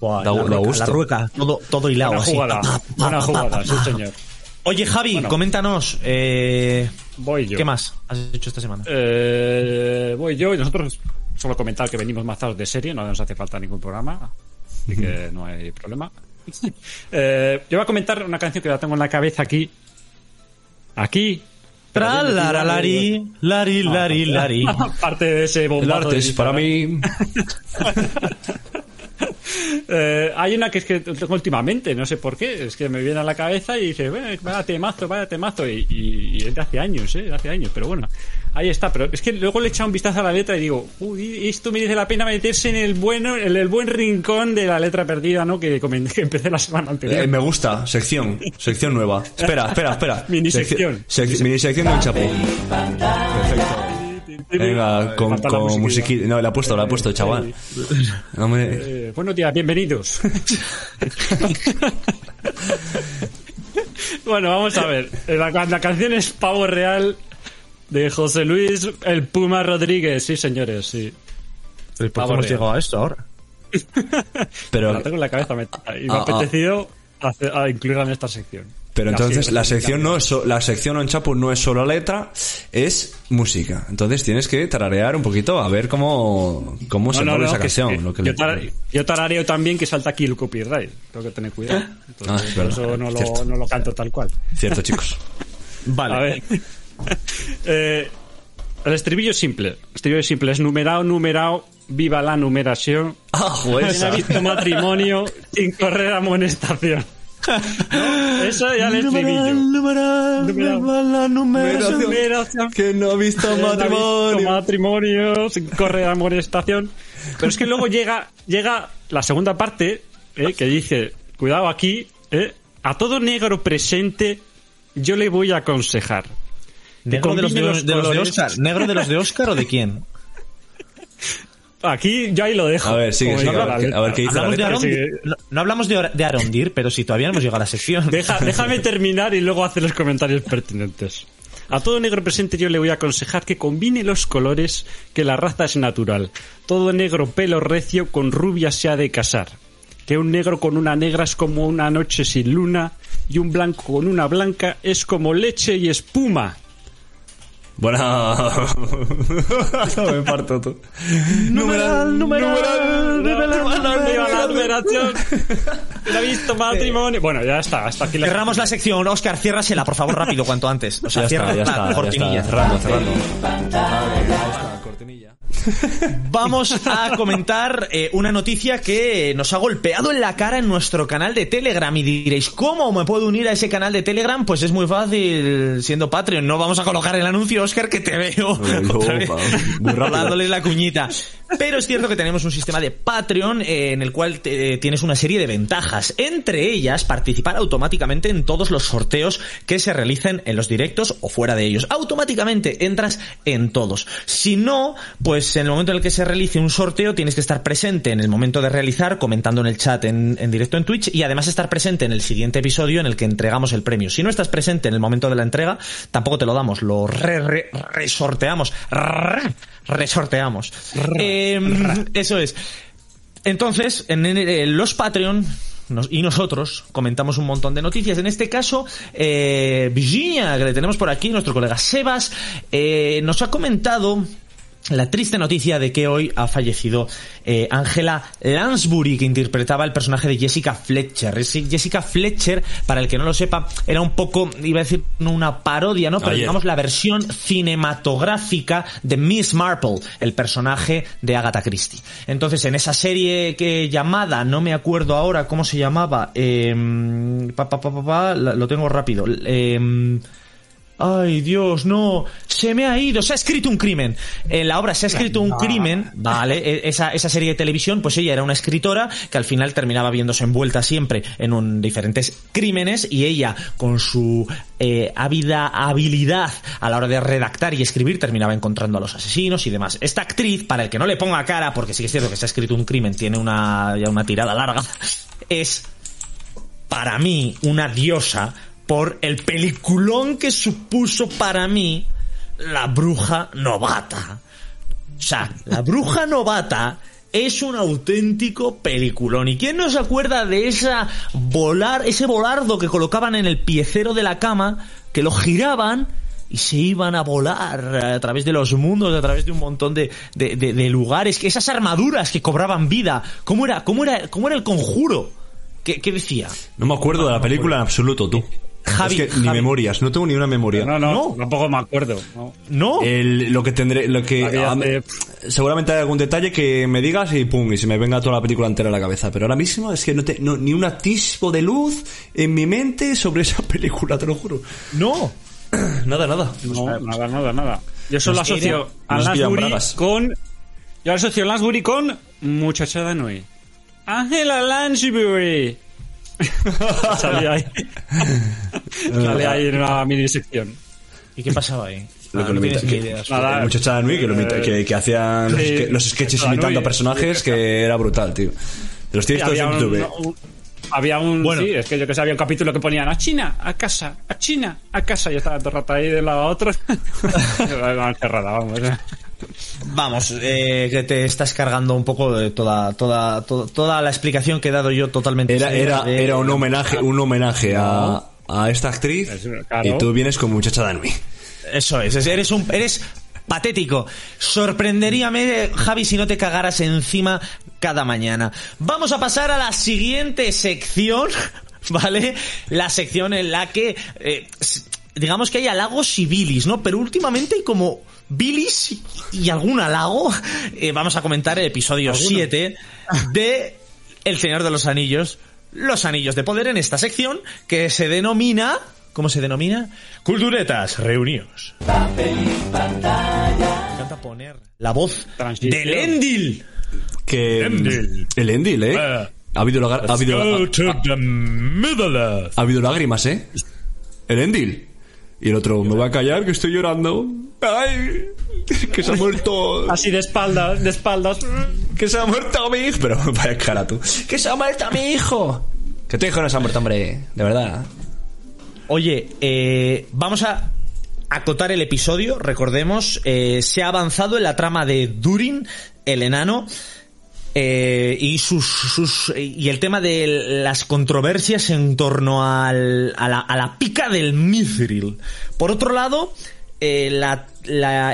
Buah, Da- la, rueca, gusto. la rueca, todo, todo hilado Buena así. jugada. Pa, pa, Buena pa, jugada, sí, señor. Oye, Javi, Bueno. coméntanos, eh, Voy yo. ¿qué más has hecho esta semana? Eh, voy yo y nosotros solo comentar que venimos mazados de serie, no nos hace falta ningún programa, así que no hay problema. Eh, yo voy a comentar una canción que la tengo en la cabeza aquí. Aquí. Tra, lara, lari, lari, lari, lari. Aparte de ese El bombazo arte de es para mí. Eh, hay una que es que tengo últimamente, no sé por qué, es que me viene a la cabeza y dice, bueno, vaya temazo, vaya temazo, y, y- y es de hace años, ¿eh? De hace años, pero bueno, ahí está. Pero es que luego le he echado un vistazo a la letra y digo, uy, esto me dice la pena meterse en el bueno, en el buen rincón de la letra perdida, ¿no? Que, comenté- que empecé la semana anterior. Eh, me gusta, sección, sección nueva. Espera, espera, espera. Mini Sección- sec- mini sección de un chapo. Venga, con, la con musiquita. No, la ha puesto, la ha puesto, chaval. No me... Eh, buenos días, bienvenidos. bueno, vamos a ver. La, la canción es Pavo Real de José Luis El Puma Rodríguez. Sí, señores, sí. ¿Por qué hemos llegado a esto ahora? Pero, La tengo en la cabeza me- y me Ah, ha apetecido hacer- a incluirla en esta sección. Pero entonces la sección no es so- la sección on chapo no es solo letra, es música. Entonces tienes que tararear un poquito a ver cómo cómo se No, mueve no, esa que- canción. que lo que yo, tarareo también que salta aquí el copyright. Tengo que tener cuidado. Entonces, Ah, por eso no cierto. lo, no lo canto tal cual. Cierto, chicos. Vale. A ver. Eh, el estribillo es simple. El estribillo es simple. Es numerado, numerado. Viva la numeración. Ah, joder, ¿Quién ha esa. visto matrimonio sin correr amonestación? ¿No? Eso ya estribillo. numeral, Numeral. la numeración. Numeración. Que no ha visto ¿Quién ha visto matrimonio. matrimonio sin correr amonestación. Pero es que luego llega, llega la segunda parte eh, que dice, cuidado aquí, eh, a todo negro presente yo le voy a aconsejar. ¿Negro de los de, combine de los de. Oscar? ¿Negro de los de Oscar o de quién? Aquí yo ahí lo dejo. A ver, sigue, sigue, a ver, qué- a ver letra. qué dice la Hablamos de letra. Arondir. Sí. No, no hablamos de, de Arondir, pero si todavía no hemos llegado a la sección. Deja- déjame terminar y luego hacer los comentarios pertinentes. A todo negro presente yo le voy a aconsejar que combine los colores, que la raza es natural. Todo negro pelo recio con rubia se ha de casar. Que un negro con una negra es como una noche sin luna y un blanco con una blanca es como leche y espuma. Buena. Me parto tú. Numeral, numeral, la numeración. ¿Quién ha visto matrimonio? Bueno, ya está, hasta aquí la Cerramos la sección. Oscar, ciérrasela, por favor, rápido, cuanto antes. O sea, Ya cierra está, ya la está, ya cortinilla. está. Cerrando, cerrando. Vamos a comentar eh, una noticia que nos ha golpeado en la cara en nuestro canal de Telegram y diréis, ¿cómo me puedo unir a ese canal de Telegram? Pues es muy fácil siendo Patreon. No vamos a colocar el anuncio, Oscar, que te veo dándoles la cuñita. Pero es cierto que tenemos un sistema de Patreon eh, en el cual te- tienes una serie de ventajas. Entre ellas, participar automáticamente en todos los sorteos que se realicen en los directos o fuera de ellos. Automáticamente entras en todos. Si no, pues en el momento en el que se realice un sorteo tienes que estar presente en el momento de realizar, comentando en el chat en, en directo en Twitch y además estar presente en el siguiente episodio en el que entregamos el premio. Si no estás presente en el momento de la entrega, tampoco te lo damos, lo re, re- resorteamos. Re- resorteamos. Eh, eso es. Entonces, en, en- en los Patreon nos- y nosotros comentamos un montón de noticias. En este caso, eh, Virginia, que le tenemos por aquí, nuestro colega Sebas, eh, nos ha comentado la triste noticia de que hoy ha fallecido eh, Angela Lansbury, que interpretaba el personaje de Jessica Fletcher. Es- Jessica Fletcher, para el que no lo sepa, era un poco, iba a decir, no una parodia, ¿no? Pero Ayer. digamos la versión cinematográfica de Miss Marple, el personaje de Agatha Christie. Entonces, en esa serie que llamada, no me acuerdo ahora cómo se llamaba, eh, pa, pa, pa, pa, pa, la- lo tengo rápido. Eh, Ay, Dios, no. Se me ha ido. Se ha escrito un crimen. En la obra se ha escrito un crimen, ¿vale? E- Esa, esa serie de televisión, pues ella era una escritora que al final terminaba viéndose envuelta siempre en un, diferentes crímenes y ella, con su eh, ávida habilidad a la hora de redactar y escribir, terminaba encontrando a los asesinos y demás. Esta actriz, para el que no le ponga cara, porque sí que es cierto que se ha escrito un crimen, tiene una, ya una tirada larga, es para mí una diosa por el peliculón que supuso para mí la bruja novata. O sea, la bruja novata es un auténtico peliculón. ¿Y quién no se acuerda de esa volar, ese volardo que colocaban en el piecero de la cama, que lo giraban y se iban a volar a través de los mundos, a través de un montón de, de, de- de lugares, que esas armaduras que cobraban vida. ¿Cómo era, cómo era, cómo era el conjuro? ¿Qué, qué decía? No me acuerdo de la película en absoluto, tú. Javi, es que ni memorias, no tengo ni una memoria. No, no, No. tampoco me acuerdo. no. ¿No? El- lo que tendré, lo que Había a- hace- seguramente hay algún detalle que me digas y pum, y se me venga toda la película entera a la cabeza. Pero ahora mismo es que no, te, no- ni un atisbo de luz en mi mente sobre esa película, te lo juro. No. Nada, nada. No, nada, nada, nada. Yo solo Nos asocio era- a Lansbury con. Yo asocio a Lansbury con Muchachada Nui. Angela Lansbury. Salía ahí. Salía ahí en una mini sección. ¿Y qué pasaba ahí? Lo Ah, que no tienes que- idea. Nada. El muchacho de Nui que, lo imita- que, que hacían los, sí, los sketches imitando Nui. personajes que era brutal, tío. Los tienes todos había en un, YouTube. un- había un Bueno. sí, es que yo que sé, había un capítulo que ponían a China, a casa, a China, a casa, y estaba todo el rato ahí de un lado a otro. Una encerrada, vamos. Vamos, eh, que te estás cargando un poco de toda, toda, to- toda la explicación que he dado yo totalmente. Era, era, de- era un homenaje, un homenaje a, a esta actriz claro. y tú vienes con muchacha Danui. Eso es, es- eres un, eres patético. Sorprenderíame, Javi, si no te cagaras encima cada mañana. Vamos a pasar a la siguiente sección, ¿vale? La sección en la que, eh, digamos que hay halagos y bilis, ¿no? Pero últimamente hay como bilis y, algún halago. Eh, vamos a comentar el episodio 7 de El Señor de los Anillos, los Anillos de Poder en esta sección que se denomina... ¿Cómo se denomina? Culturetas, reunidos. Papel y pantalla. Me encanta poner la voz Transición. del Endil. Que, Endil. El Endil, ¿eh? Ah. Ha habido, ha, habido, ha, ha habido lágrimas, ¿eh? El Endil. Y el otro, me voy a callar que estoy llorando. ¡Ay! Que se ha muerto. Así de espaldas, de espaldas. Que se ha muerto mi hijo. Pero vaya cara tú. Que se ha muerto mi hijo. Que tu hijo no se ha muerto, hombre. De verdad. Oye, eh, vamos a acotar el episodio. Recordemos, eh, se ha avanzado en la trama de Durin, el enano. Eh, y sus, sus y el tema de las controversias en torno al, a, la, pica del Mithril. Por otro lado, eh, la-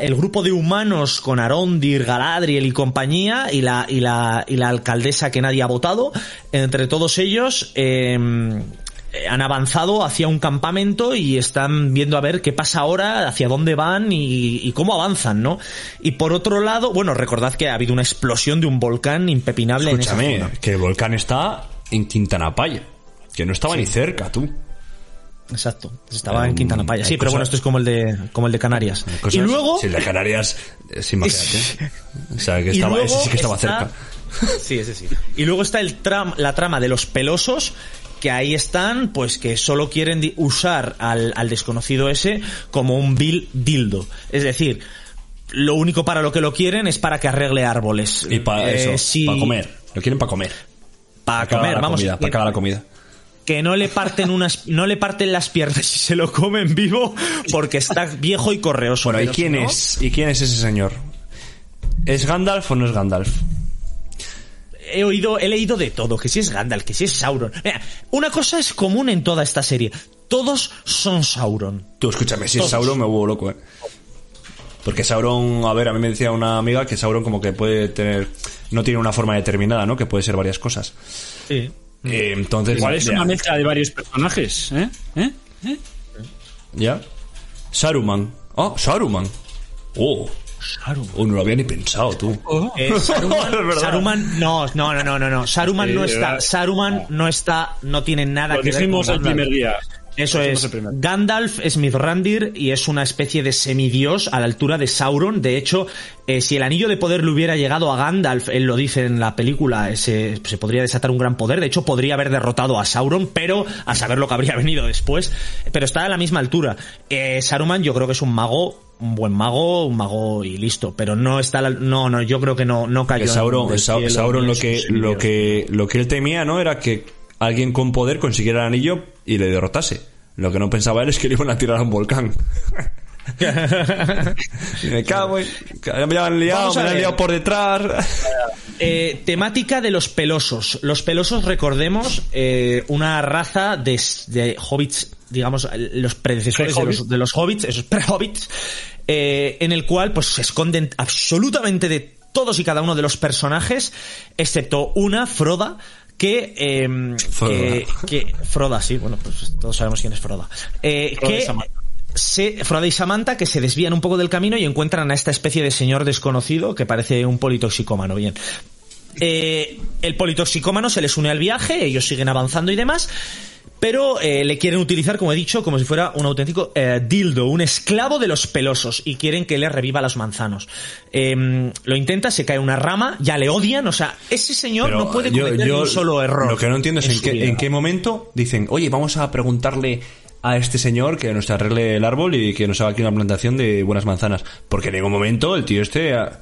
el grupo de humanos con Arondir, Galadriel y compañía y la, y la, y la alcaldesa que nadie ha votado, entre todos ellos eh, han avanzado hacia un campamento y están viendo a ver qué pasa ahora, hacia dónde van y, y cómo avanzan, ¿no? Y por otro lado, bueno, recordad que ha habido una explosión de un volcán impepinable en esa Escúchame, zona. que el volcán está en Quintanapaya. Que no estaba ni cerca, tú. Exacto. Estaba Um, en Quintana Paya. Sí, pero bueno, esto es como el de, como el de Canarias. Cosas- y luego, Sí, el de Canarias, eh, sí, imagínate. O sea, que Y estaba, luego ese sí que estaba está- cerca. Sí, ese sí. Y luego está el tram, la trama de los pelosos, que ahí están, pues que solo quieren usar al, al desconocido ese como un vil dildo. Es decir, lo único para lo que lo quieren es para que arregle árboles. Y para Eh, eso, si- para comer. Lo quieren para comer. Para Para comer, vamos. comida, para acabar la comida. que no le parten unas, no le parten las piernas si se lo comen vivo porque está viejo y correoso. Bueno, ¿y quién no- es? ¿Y quién es ese señor? ¿Es Gandalf o no es Gandalf? He oído, he leído de todo, que si es Gandalf, que si es Sauron. Mira, una cosa es común en toda esta serie. Todos son Sauron. Tú, escúchame, si es. Sauron me vuelvo loco, eh. Porque Sauron, a ver, a mí me decía una amiga que Sauron como que puede tener, no tiene una forma determinada, ¿no? Que puede ser varias cosas. Sí. Eh, entonces, Igual es ya, una mezcla de varios personajes, ¿eh? ¿Eh? ¿Eh? ¿Ya? Saruman. Ah, Saruman. Oh. Saruman. Oh, no lo había ni pensado, tú. Eh, Saruman, Es verdad. Saruman- no, no, no, no, no, no. Saruman Sí, no está, ¿verdad? Saruman no está, no tiene nada Lo que ver dijimos con el primer día. Eso Lo dijimos es. Gandalf es Mithrandir y es una especie de semidios a la altura de Sauron. De hecho, eh, si el anillo de poder le hubiera llegado a Gandalf, él lo dice en la película, ese- se podría desatar un gran poder. De hecho, podría haber derrotado a Sauron, pero a saber lo que habría venido después. Pero está a la misma altura. Eh, Saruman yo creo que es un mago, un buen mago, un mago y listo. Pero no está, la- no, no, yo creo que no, no cayó. Sauron, cielo Sauron lo que, lo que, lo que él temía, ¿no? Era que alguien con poder consiguiera el anillo y le derrotase. Lo que no pensaba él es que le iban a tirar a un volcán. Me cago en... Me han liado, me han liado por detrás. Eh, temática de los pelosos. Los pelosos, recordemos, eh, una raza de, de hobbits, digamos, los predecesores de los, de los hobbits, esos pre-hobbits, eh, en el cual pues se esconden absolutamente de todos y cada uno de los personajes, excepto una, Froda, que, eh, Froda. que, que- Froda, sí, bueno, pues todos sabemos quién es Froda. Eh, Froda que se, Froda y Samantha que se desvían un poco del camino y encuentran a esta especie de señor desconocido que parece un politoxicómano. Bien. Eh, el politoxicómano se les une al viaje, ellos siguen avanzando y demás, pero eh, le quieren utilizar, como he dicho, como si fuera un auténtico eh, dildo, un esclavo de los pelosos, y quieren que le reviva los manzanos. Eh, lo intenta, se cae una rama, ya le odian, o sea, ese señor Pero no puede cometer yo un solo error. Lo que no entiendo es en qué, vida. en qué momento dicen, oye, vamos a preguntarle a este señor que nos arregle el árbol y que nos haga aquí una plantación de buenas manzanas. Porque en ningún momento el tío este ha,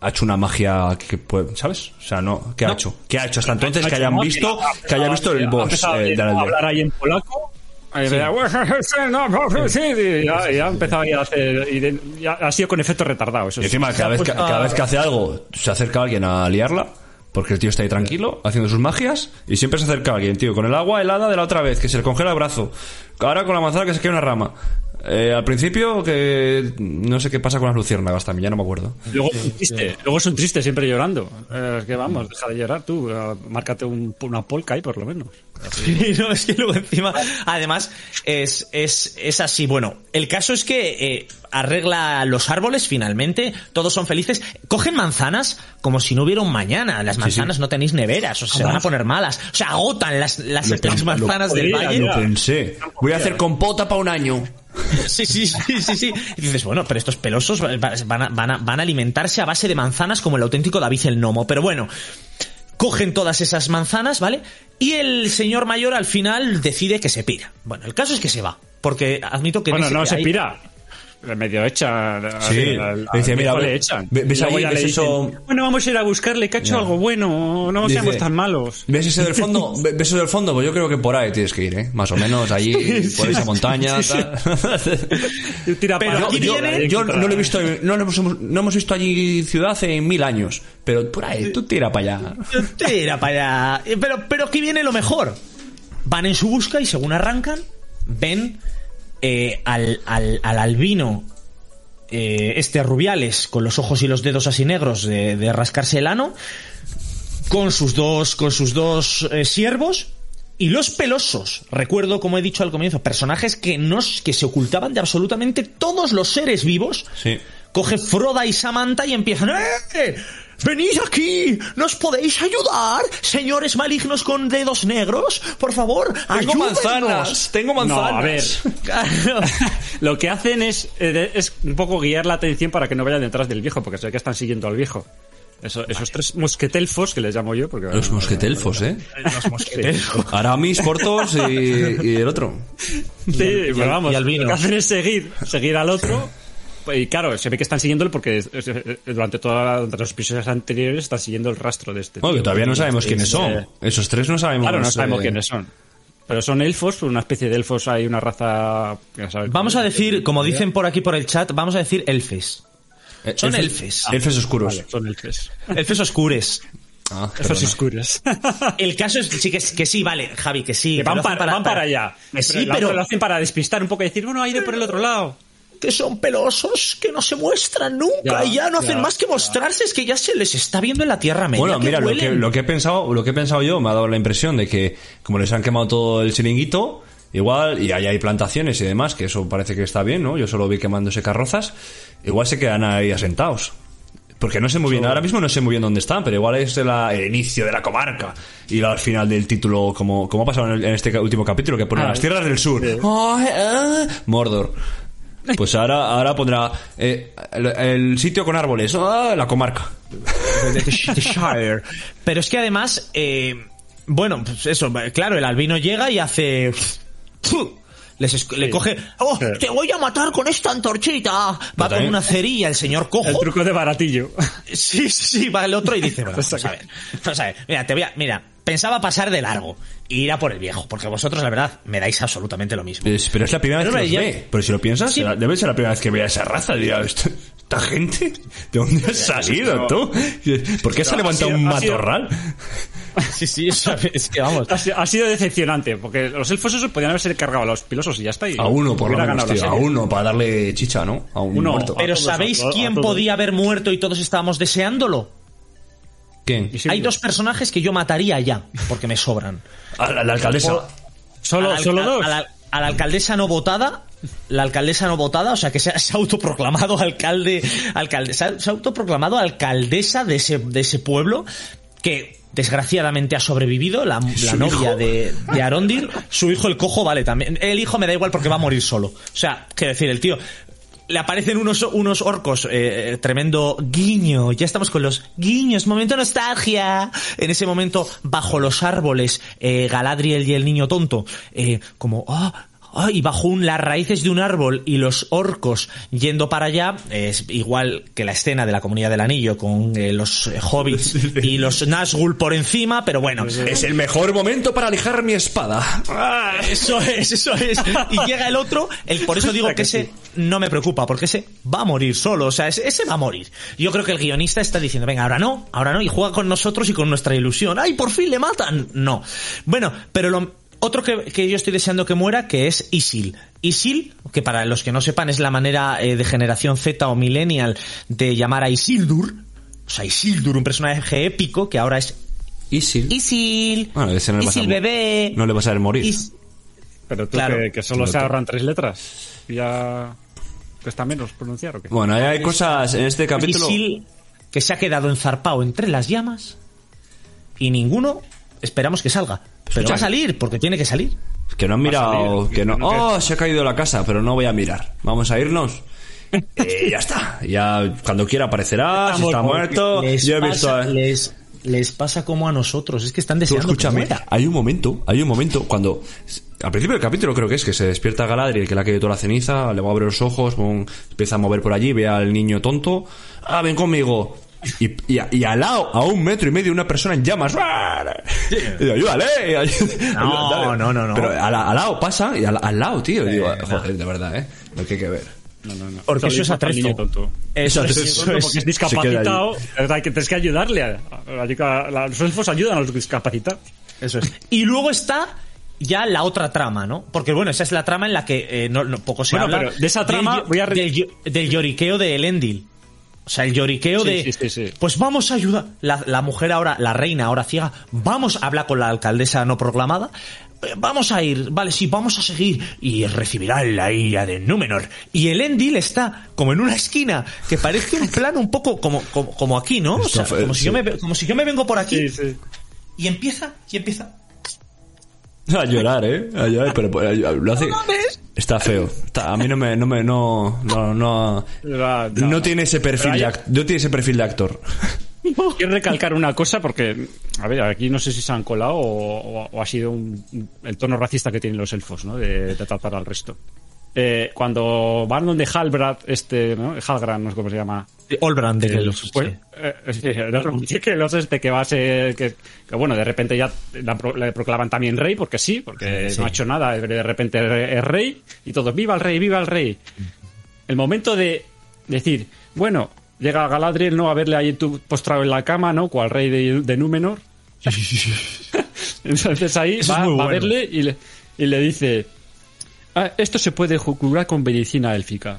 ha hecho una magia que, puede- ¿sabes? O sea, no, ¿qué ha No. hecho? ¿Qué ha hecho hasta entonces Ha que hayan visto, que haya visto el ha boss eh, de hablar ahí en polaco. Sí, y ya, ya ha empezado ahí a hacer. Y de- ya ha sido con efecto retardado. Eso Y sí. encima, cada vez, que, cada vez que hace algo, se acerca alguien a liarla. Porque el tío está ahí tranquilo, haciendo sus magias, y siempre se acerca alguien, tío, con el agua helada de la otra vez, que se le congela el brazo. Ahora con la manzana que se cae una rama. Eh, al principio, que no sé qué pasa con las luciérnagas también, ya no me acuerdo. Luego es un triste, luego es un triste siempre llorando. Eh, es que vamos, deja de llorar tú, eh, márcate un- una polka ahí por lo menos. Sí, no, es que luego encima, además, es, es, es así. Bueno, el caso es que eh, arregla los árboles finalmente, todos son felices, cogen manzanas como si no hubiera un mañana. Las manzanas no tenéis neveras, o sea, se van a poner malas. O sea, agotan las, las, Lo las manzanas lo del valle. Lo pensé. Voy a hacer compota para un año. Sí, sí, sí, sí, sí. Y dices, bueno, pero estos pelosos van a, van a, van a alimentarse a base de manzanas como el auténtico David el Nomo. Pero bueno, cogen todas esas manzanas, ¿vale? Y el señor mayor al final decide que se pira. Bueno, el caso es que se va. Porque admito que... en Bueno, no se pira. Medio echa. Sí. Dice, mira, le echan. ve- ¿ves ahí? ¿Ves eso? dicen, Bueno, vamos a ir a buscarle, que ha hecho Ya. algo bueno. No Dice, seamos tan malos. ¿Ves ese del fondo? Ve- ¿Ves ese del fondo? Pues yo creo que por ahí tienes que ir, ¿eh? Más o menos, allí, por esa montaña, Pero yo, viene- yo no lo he visto, no, lo hemos, no hemos visto allí ciudad en mil años, pero por ahí, tú tira para allá. Tira para allá. Eh, Pero, pero aquí viene lo mejor. Van en su busca y según arrancan, ven eh, al, al, al albino, eh, este Rubiales, con los ojos y los dedos así negros de, de rascarse el ano, con sus dos, con sus dos eh, siervos. Y los pelosos, recuerdo, como he dicho al comienzo, personajes que, nos, que se ocultaban de absolutamente todos los seres vivos. Sí. Coge Froda y Samantha y empiezan. ¡Eh! Venid aquí, ¿nos podéis ayudar? Señores malignos con dedos negros, por favor, Tengo ayúdennos. manzanas, tengo manzanas. No, a ver. Lo que hacen es, eh, es un poco guiar la atención para que no vayan detrás del viejo, porque ve que están siguiendo al viejo. Eso- Esos tres mosquetelfos que les llamo yo, porque Los mosquetelfos, ¿eh? Los mosqueteros. Aramis, Portos y, y el otro. Sí, pero vamos, y al vino. lo que hacen es seguir, seguir al otro. Y claro, se ve que están siguiéndolo porque durante todos los episodios anteriores están siguiendo el rastro de este. Bueno, que tío. todavía no sabemos quiénes son. Esos tres no sabemos. Claro, no sabemos eh, quiénes son. Pero son elfos, una especie de elfos, hay una raza... que Vamos a decir, como dicen por aquí por el chat, vamos a decir elfes. eh, Son elfes- elfes. Elfes oscuros. Vale, son elfos. Elfes oscures. Ah, oscuros. El caso es sí, que, que sí, vale, Javi, que sí. que van, para, van para allá. Que sí, pero, pero lo hacen para despistar un poco y decir, bueno, hay de por el otro lado. Que son pelosos, que no se muestran nunca Ya, y ya no hacen ya, más que mostrarse, es que ya se les está viendo en la Tierra Media. Bueno, que mira, lo que, huelen. lo que he pensado, lo que he pensado yo me ha dado la impresión de que como les han quemado todo el chiringuito, igual, y ahí hay plantaciones y demás, que eso parece que está bien, ¿no? Yo solo vi quemándose carrozas, igual se quedan ahí asentados. Porque no sé muy bien, ahora mismo no sé muy bien dónde están, pero igual es la- el inicio de la comarca. Y al final del título, como, como ha pasado en, el- en este último capítulo, que pone Ah, las tierras del sur. Ay, ah, Mordor. Pues ahora, ahora pondrá eh, el, el sitio con árboles, ah, la comarca. Pero es que además, eh, bueno, pues eso, claro, el albino llega y hace... Les le coge, oh, te voy a matar con esta antorchita. Va con una cerilla el señor El cojo. truco de baratillo. Sí, sí, sí, va el otro y dice, bueno, vamos a ver, vamos a ver, mira, te voy a, mira, pensaba pasar de largo ir a por el viejo, porque vosotros, la verdad, me dais absolutamente lo mismo. Es- pero es la primera Pero, vez que los ya- ve. Pero si lo piensas, Sí. debe ser la primera vez que ve a esa raza. Diría, ¿esto- ¿esta gente? ¿De dónde has salido tú? ¿Por qué se ha levantado sido- un matorral? Sí, sí, eso, es que vamos. Ha sido, ha sido decepcionante, porque los elfos esos podían haberse cargado a los pilosos y ya está. y A uno, por lo menos, tío. A uno, para darle chicha, ¿no? A un Uno. muerto. Pero todos, ¿sabéis a to- a quién podía haber muerto y todos estábamos deseándolo? Hay dos personajes que yo mataría ya, porque me sobran. A la, la alcaldesa. Solo, a la, solo dos. A la, a la alcaldesa no votada, la alcaldesa no votada, o sea que se ha, se ha autoproclamado alcalde, alcalde, se ha, se ha autoproclamado alcaldesa de ese, de ese pueblo que desgraciadamente ha sobrevivido, la, la novia de, de Arondir, su hijo el cojo, vale, también. El hijo me da igual porque va a morir solo. O sea, quiero decir, el tío, le aparecen unos, unos orcos, eh, tremendo guiño, ya estamos con los guiños, momento nostalgia. En ese momento, bajo los árboles, eh, Galadriel y el niño tonto, eh, como, ah, ah, y bajo un, las raíces de un árbol y los orcos yendo para allá, es igual que la escena de la Comunidad del Anillo con eh, los eh, hobbits y los Nazgûl por encima, pero bueno, Es el mejor momento para alejar mi espada. eso es, eso es. Y llega el otro, el, por eso digo que ese no me preocupa, porque ese va a morir solo, o sea, ese, ese va a morir. Yo creo que el guionista está diciendo, venga, ahora no, ahora no, y juega con nosotros y con nuestra ilusión. ¡Ay, por fin le matan! No. Bueno, pero lo, otro que, que yo estoy deseando que muera, que es Isil. Isil, que para los que no sepan es la manera eh, de generación Z o millennial de llamar a Isildur, o sea, Isildur, un personaje épico que ahora es Isil. Isil, Bueno, ese no le vas a Isil mo- bebé. No le vas a ver morir. Is- Pero tú Claro. que, que solo se ahorran tres letras. y Ya cuesta menos pronunciar o qué. Bueno, ahí hay cosas en este capítulo. Isil que se ha quedado enzarpado entre las llamas y ninguno esperamos que salga. Pero Escucha, va a salir porque tiene que salir. Que no han mirado, salir, que no. que no- Oh, se ha caído la casa, pero no voy a mirar. Vamos a irnos. Y ya está. Ya cuando quiera aparecerá, si está muerto. Les Yo he visto. pasa, a- les, les pasa como a nosotros. Es que están Tú deseando que escúchame, hay un momento, hay un momento cuando al principio del capítulo creo que es que se despierta Galadriel, que le ha caído toda la ceniza, le va a abrir los ojos, empieza a mover por allí, ve al niño tonto, ah, ven conmigo. Y, y, a- y al lado, a un metro y medio, una persona en llamas. Y digo, ayúdale, ayúdale. No, no, no, no. Pero al, al lado pasa, y al, al lado, tío. y digo, Eh, joder, de verdad, eh. Lo que hay que ver. No, no, no. Porque eso es atrezo. tonto. Eso es, Eso eso Tonto es. porque es discapacitado, hay que tienes que ayudarle. A, a- a- los elfos ayudan a los discapacitados. Eso es. Y luego está ya la otra trama, ¿no? Porque bueno, esa es la trama en la que eh, no, no- poco se Bueno, habla. pero de esa trama del, voy a del, del lloriqueo de Elendil. O sea, el lloriqueo Sí, de... sí, sí, sí. Pues vamos a ayudar. La, la mujer ahora, la reina ahora ciega, vamos, habla con la alcaldesa no proclamada. eh, vamos a ir, vale, sí, vamos a seguir y recibirá la ira de Númenor. Y el Endil está como en una esquina que parece un plano un poco como, como, como aquí, ¿no? O sea, como, si yo me, como si yo me vengo por aquí Sí, sí. y empieza, y empieza. A llorar, ¿eh? A llorar, pero pero lo hace... mames. Está feo. Está- a mí no me... No, me, no, no, no, No, no no. tiene ese perfil de act- no tiene ese perfil de actor. Quiero recalcar una cosa porque, a ver, aquí no sé si se han colado o, o- o ha sido un- el tono racista que tienen los elfos, ¿no? De, de tratar al resto. Eh, cuando van donde Halbrand, este, ¿no? Halgrand, no sé cómo se llama. Olbrand de El- los... pues, eh, sí, que los este que va a ser que, que, bueno de repente ya la le proclaman también rey porque sí porque Sí. no ha hecho nada de repente es rey y todos viva el rey viva el rey el momento de decir bueno llega Galadriel no a verle ahí tú postrado en la cama no cual rey de, de Númenor entonces ahí va, a verle y le, y le dice "Ah, esto se puede curar con medicina élfica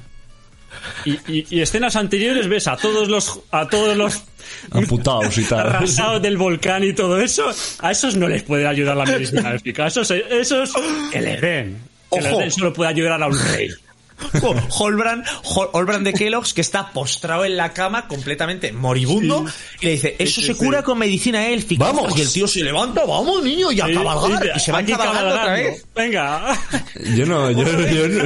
y, y- y escenas anteriores ves a todos los a todos los Amputados y tal. arrasados del volcán y todo eso, a esos no les puede ayudar la medicina élfica. A esos, esos que le den. Que les den solo puede ayudar a un rey. Jo- Holbrand, Hol- Holbrand de Kellogg's que está postrado en la cama completamente moribundo y le dice, eso sí, se sí. cura con medicina élfica. Vamos. Y el tío se levanta, vamos niño, y a cabalgar. Y se va cabalgando otra vez. Venga. Yo no, yo, yo, yo-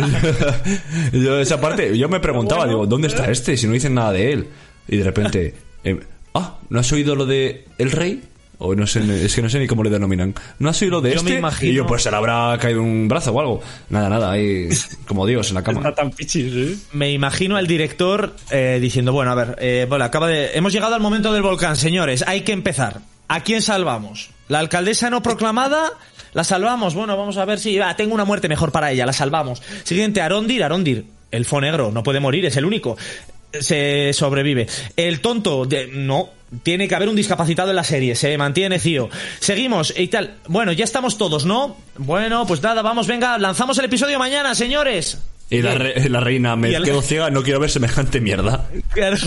yo esa parte, yo me preguntaba, Bueno, digo, ¿dónde está este? Si no dicen nada de él. Y de repente, eh, ah, ¿no has oído lo de el rey? O no sé, es que no sé ni cómo le denominan. ¿No has oído de Yo me este? imagino- Y yo, pues se le habrá caído un brazo o algo. Nada, nada, ahí, como Dios, en la cama. Está tan pichis, ¿eh? Me imagino al director eh, diciendo, bueno, a ver, eh, bueno, acaba de... Hemos llegado al momento del volcán, señores, hay que empezar. ¿A quién salvamos? ¿La alcaldesa no proclamada? ¿La salvamos? Bueno, vamos a ver si... va, tengo una muerte mejor para ella, la salvamos. Siguiente, Arondir, Arondir. Elfo negro, no puede morir, es el único. Se sobrevive. El tonto, de- no. Tiene que haber un discapacitado en la serie, se mantiene Cío. Seguimos y tal. Bueno, ya estamos todos, ¿no? Bueno, pues nada, vamos, venga, lanzamos el episodio mañana, señores. Y la, re- la reina, me el- quedo ciega, no quiero ver semejante mierda. Claro.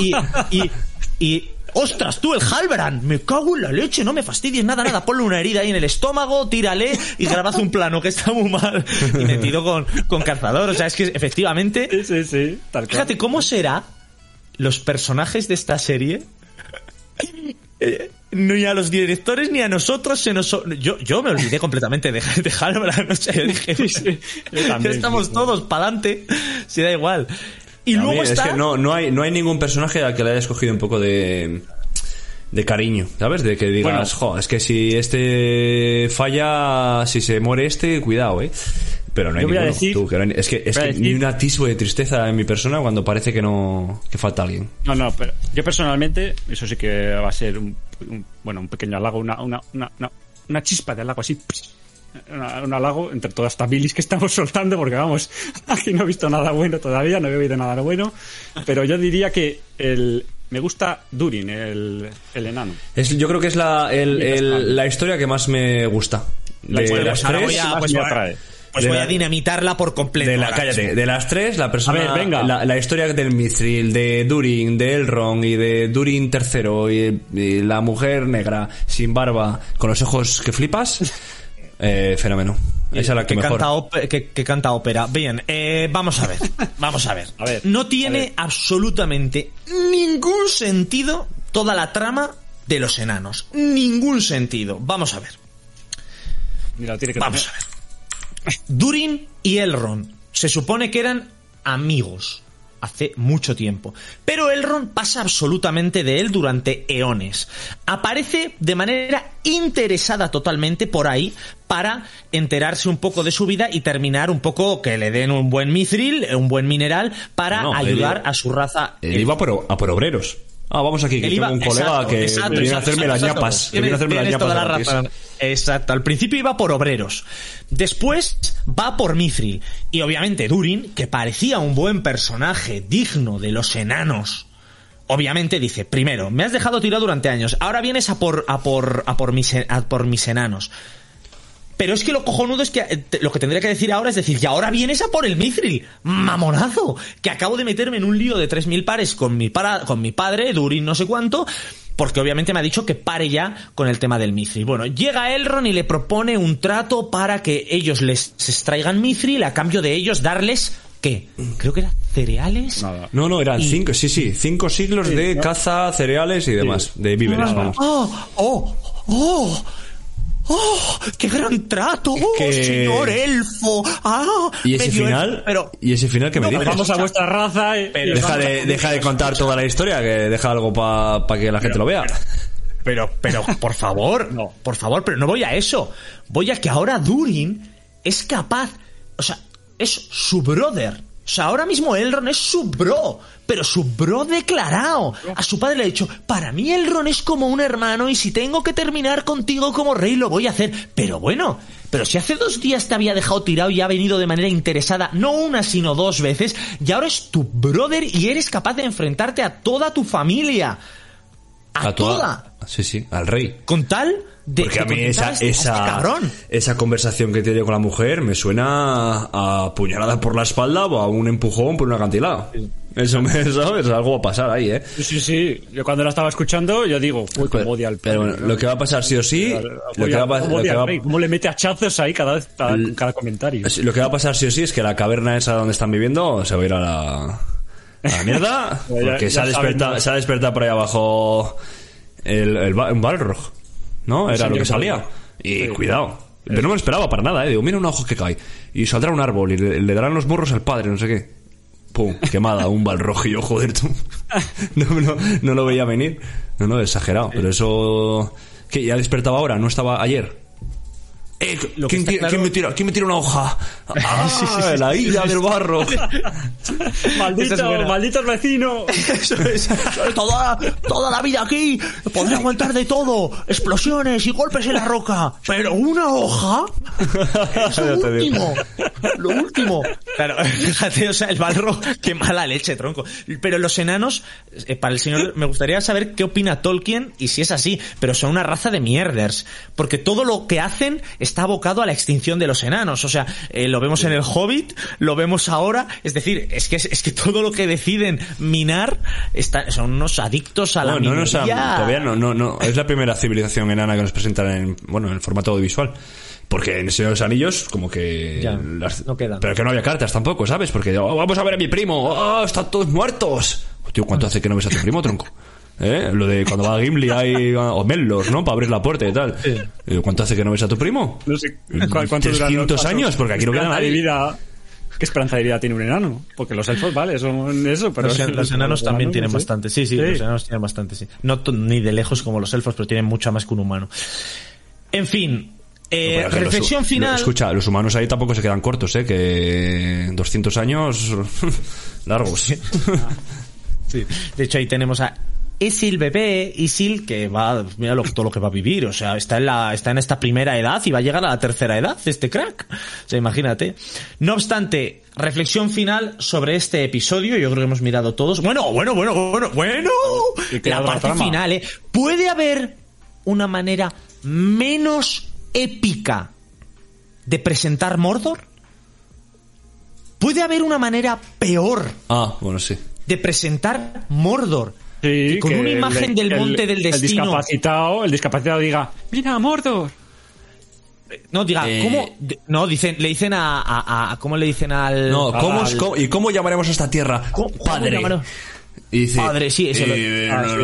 Y, y, y, ostras, tú, el Halbrand, me cago en la leche, no me fastidies nada, nada, ponle una herida ahí en el estómago, tírale y grabad un plano que está muy mal y metido con, con calzador. O sea, es que efectivamente, Sí, sí, sí. Tal cual. fíjate cómo será los personajes de esta serie. Eh, Ni a los directores ni a nosotros se nos... Yo, yo me olvidé completamente de, de Halbrand. O sea, yo dije, yo también, ya estamos sí, sí. todos para adelante, si da igual. Y A luego mí está... Es que no, no, hay, no hay ningún personaje al que le haya escogido un poco de, de cariño, ¿sabes? De que digas, Bueno. jo, es que si este falla, si se muere este, cuidado, ¿eh? Pero no hay ninguno. decir- tú, que no hay- es que, es que decir- ni un atisbo de tristeza en mi persona cuando parece que no que falta alguien. No, no, pero yo personalmente, eso sí que va a ser un, un- bueno, un pequeño halago, una, una, una, una, chispa de halago así. Un halago entre todas estas bilis que estamos soltando, porque vamos, aquí no he visto nada bueno todavía, no he oído nada bueno. Pero yo diría que el, me gusta Durin, el, el enano. Es, yo creo que es la, el- el- la historia que más me gusta. La De historia las tres, voy a- pues me voy a- atrae. Pues De voy la- a dinamitarla por completo. De la, cállate, de las tres, la persona, A ver, venga. La, la historia del Mithril, de Durin, de Elrond y de Durin III y, y la mujer negra sin barba con los ojos que flipas, eh, fenómeno. Esa es la que, que mejor. canta, ópe- que, que canta ópera. Bien, eh, vamos a ver. Vamos a ver. A ver, no tiene ver. absolutamente ningún sentido toda la trama de los enanos. Ningún sentido. Vamos a ver. Mira, tiene que Vamos tener- a ver. Durin y Elrond se supone que eran amigos hace mucho tiempo. Pero Elrond pasa absolutamente de él durante eones. Aparece de manera interesada totalmente por ahí para enterarse un poco de su vida y terminar un poco que le den un buen mithril, un buen mineral para No, ayudar a su raza. Él iba por, a por obreros. Ah, vamos aquí, que iba- tengo un colega exacto, que exacto, viene a hacerme las ñapas. Que viene a hacerme las ñapas la razón. Exacto, al principio iba por obreros. Después va por Mithril. Y obviamente Durin, que parecía un buen personaje digno de los enanos. Obviamente dice, primero, me has dejado tirado durante años, ahora vienes a por, a por, a por mis, a por mis enanos. Pero es que lo cojonudo es que eh, te- lo que tendría que decir ahora es decir, y ahora vienes a por el Mithril, mamonazo, que acabo de meterme en un lío de 3.000 pares con mi, para, con mi padre, Durin no sé cuánto, porque obviamente me ha dicho que pare ya con el tema del Mithril. Bueno, llega Elrond y le propone un trato para que ellos les extraigan Mithril a cambio de ellos darles ¿qué? Creo que era cereales. Nada. No, no, eran Y- cinco, sí, sí, cinco siglos de caza, cereales y demás, de víveres, vamos. ¡Oh! ¡Oh! ¡Oh! ¡Oh! ¡Qué gran trato! ¡Oh, que- señor elfo! ¡Ah! Y ese final, el- Pero... y ese final que me dices. Vamos a vuestra raza y, a- deja de contar toda la historia, que deja algo para que la gente lo vea. Pero, pero, por favor, No. por favor, pero no voy a eso. Voy a que ahora Durin es capaz, o sea, es su brother. O sea, ahora mismo Elrond es su bro, pero su bro declarado. A su padre le ha dicho, para mí Elrond es como un hermano y si tengo que terminar contigo como rey lo voy a hacer. Pero bueno, pero si hace dos días te había dejado tirado y ha venido de manera interesada, no una sino dos veces, y ahora es tu brother y eres capaz de enfrentarte a toda tu familia. A, toda. Sí, sí, al rey. Con tal de Porque a mí esa, a este- esa, cabrón. esa conversación que tiene con la mujer me suena a puñalada por la espalda o a un empujón por un acantilado. Eso me sabes, algo va a pasar ahí, ¿eh? Sí, sí. Yo cuando la estaba escuchando, yo digo, uy, cómo odia al Pero bueno, lo que va a pasar sí o sí, lo que va a pas- ¿Cómo, lo que va- ¿Cómo le mete hachazos ahí cada vez, cada, cada comentario? lo que va a pasar sí o sí es que la caverna esa donde están viviendo se va a ir a la, a la mierda Ya- ya porque se, ha despertado, ¿no? se ha despertado por ahí abajo el, el, ba- un Balrog, ¿no? Era Sí, lo que salía. Y Sí. cuidado. Pero no me lo esperaba para nada, ¿eh? Digo, mira un ojo que cae. Y saldrá un árbol y le, le darán los morros al padre, no sé qué. Pum, quemada, un balrog y yo, joder, tú. No, no, no lo veía venir. No, no, exagerado. Pero eso... ¿Qué? ¿Ya despertaba ahora? ¿No estaba ayer? Eh, Lo ¿quién, está tira- claro- quién me tira, ¿Quién me tira una hoja? Ah, la del barro. ¡Maldito, es! Eso es. toda, toda la vida aquí podré aguantar de todo, explosiones y golpes en la roca, pero una hoja es lo último, lo último. Claro, fíjate, o sea, el balro, qué mala leche, tronco. Pero los enanos, eh, para el señor, me gustaría saber qué opina Tolkien y si es así, pero son una raza de mierders, porque todo lo que hacen está abocado a la extinción de los enanos, o sea, eh, lo vemos en el Hobbit, lo vemos ahora, es decir, es que es que todo lo que deciden minar está, son unos adictos a la No, no, nos han- minería. todavía no, no, no. Es la primera civilización enana que nos presentan en, bueno, en formato audiovisual. Porque en el Señor de los Anillos, como que... Ya, no quedan. Pero que no había cartas tampoco, ¿sabes? Porque, oh, vamos a ver a mi primo, oh, están todos muertos. Tío, ¿cuánto hace que no ves a tu primo, tronco? ¿Eh? Lo de cuando va a Gimli hay, o Mellos, ¿no? Para abrir la puerta y tal. ¿Cuánto hace que no ves a tu primo? No sé cu- cuánto duran 300 los- años, porque aquí no queda nadie. vida. ¿Qué esperanza de vida tiene un enano? Porque los elfos, vale, son eso, pero... Los, los enanos también tienen sí. bastante. Sí, sí, los enanos tienen bastante, sí. No ni de lejos como los elfos, pero tienen mucho más que un humano. En fin, eh, los- reflexión lo- final. escucha, los humanos ahí tampoco se quedan cortos, ¿eh? Que 200 años largos. Sí. De hecho, ahí tenemos a Isil bebé, Isil, que va, mira lo, todo lo que va a vivir, o sea, está en la, está en esta primera edad y va a llegar a la tercera edad, este crack. O sea, imagínate. No obstante, reflexión final sobre este episodio, yo creo que hemos mirado todos. Bueno, bueno, bueno, bueno, bueno. La parte final, eh. ¿Puede haber una manera menos épica de presentar Mordor? ¿Puede haber una manera peor ah, bueno, sí. de presentar Mordor. Sí, que con que una el- imagen del el- monte del El destino. discapacitado, el discapacitado diga, mira, Mordor. no, diga, Eh, ¿cómo? No, dicen, le dicen a, a- a- ¿Cómo le dicen al. No, ¿cómo, al- es- cómo- ¿y cómo llamaremos a esta tierra? ¿Cómo- Padre. Y dice, Padre, sí, eso lo- Ah, no,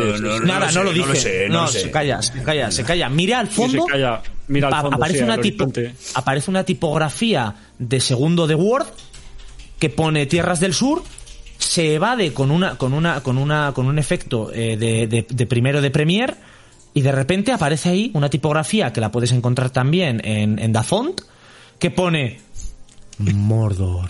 no, sé, lo dice. No lo sé, no, lo sé. se calla, se calla, se calla. Mira al fondo. se calla, mira al fondo, aparece, sí, una al tipo- horizonte. aparece una tipografía de segundo de Word que pone Tierras del Sur. Se evade con una, con una, con una, con un efecto eh, de, de- de primero de Premiere. Y de repente aparece ahí una tipografía que la puedes encontrar también en, en Dafont. Que pone Mordor.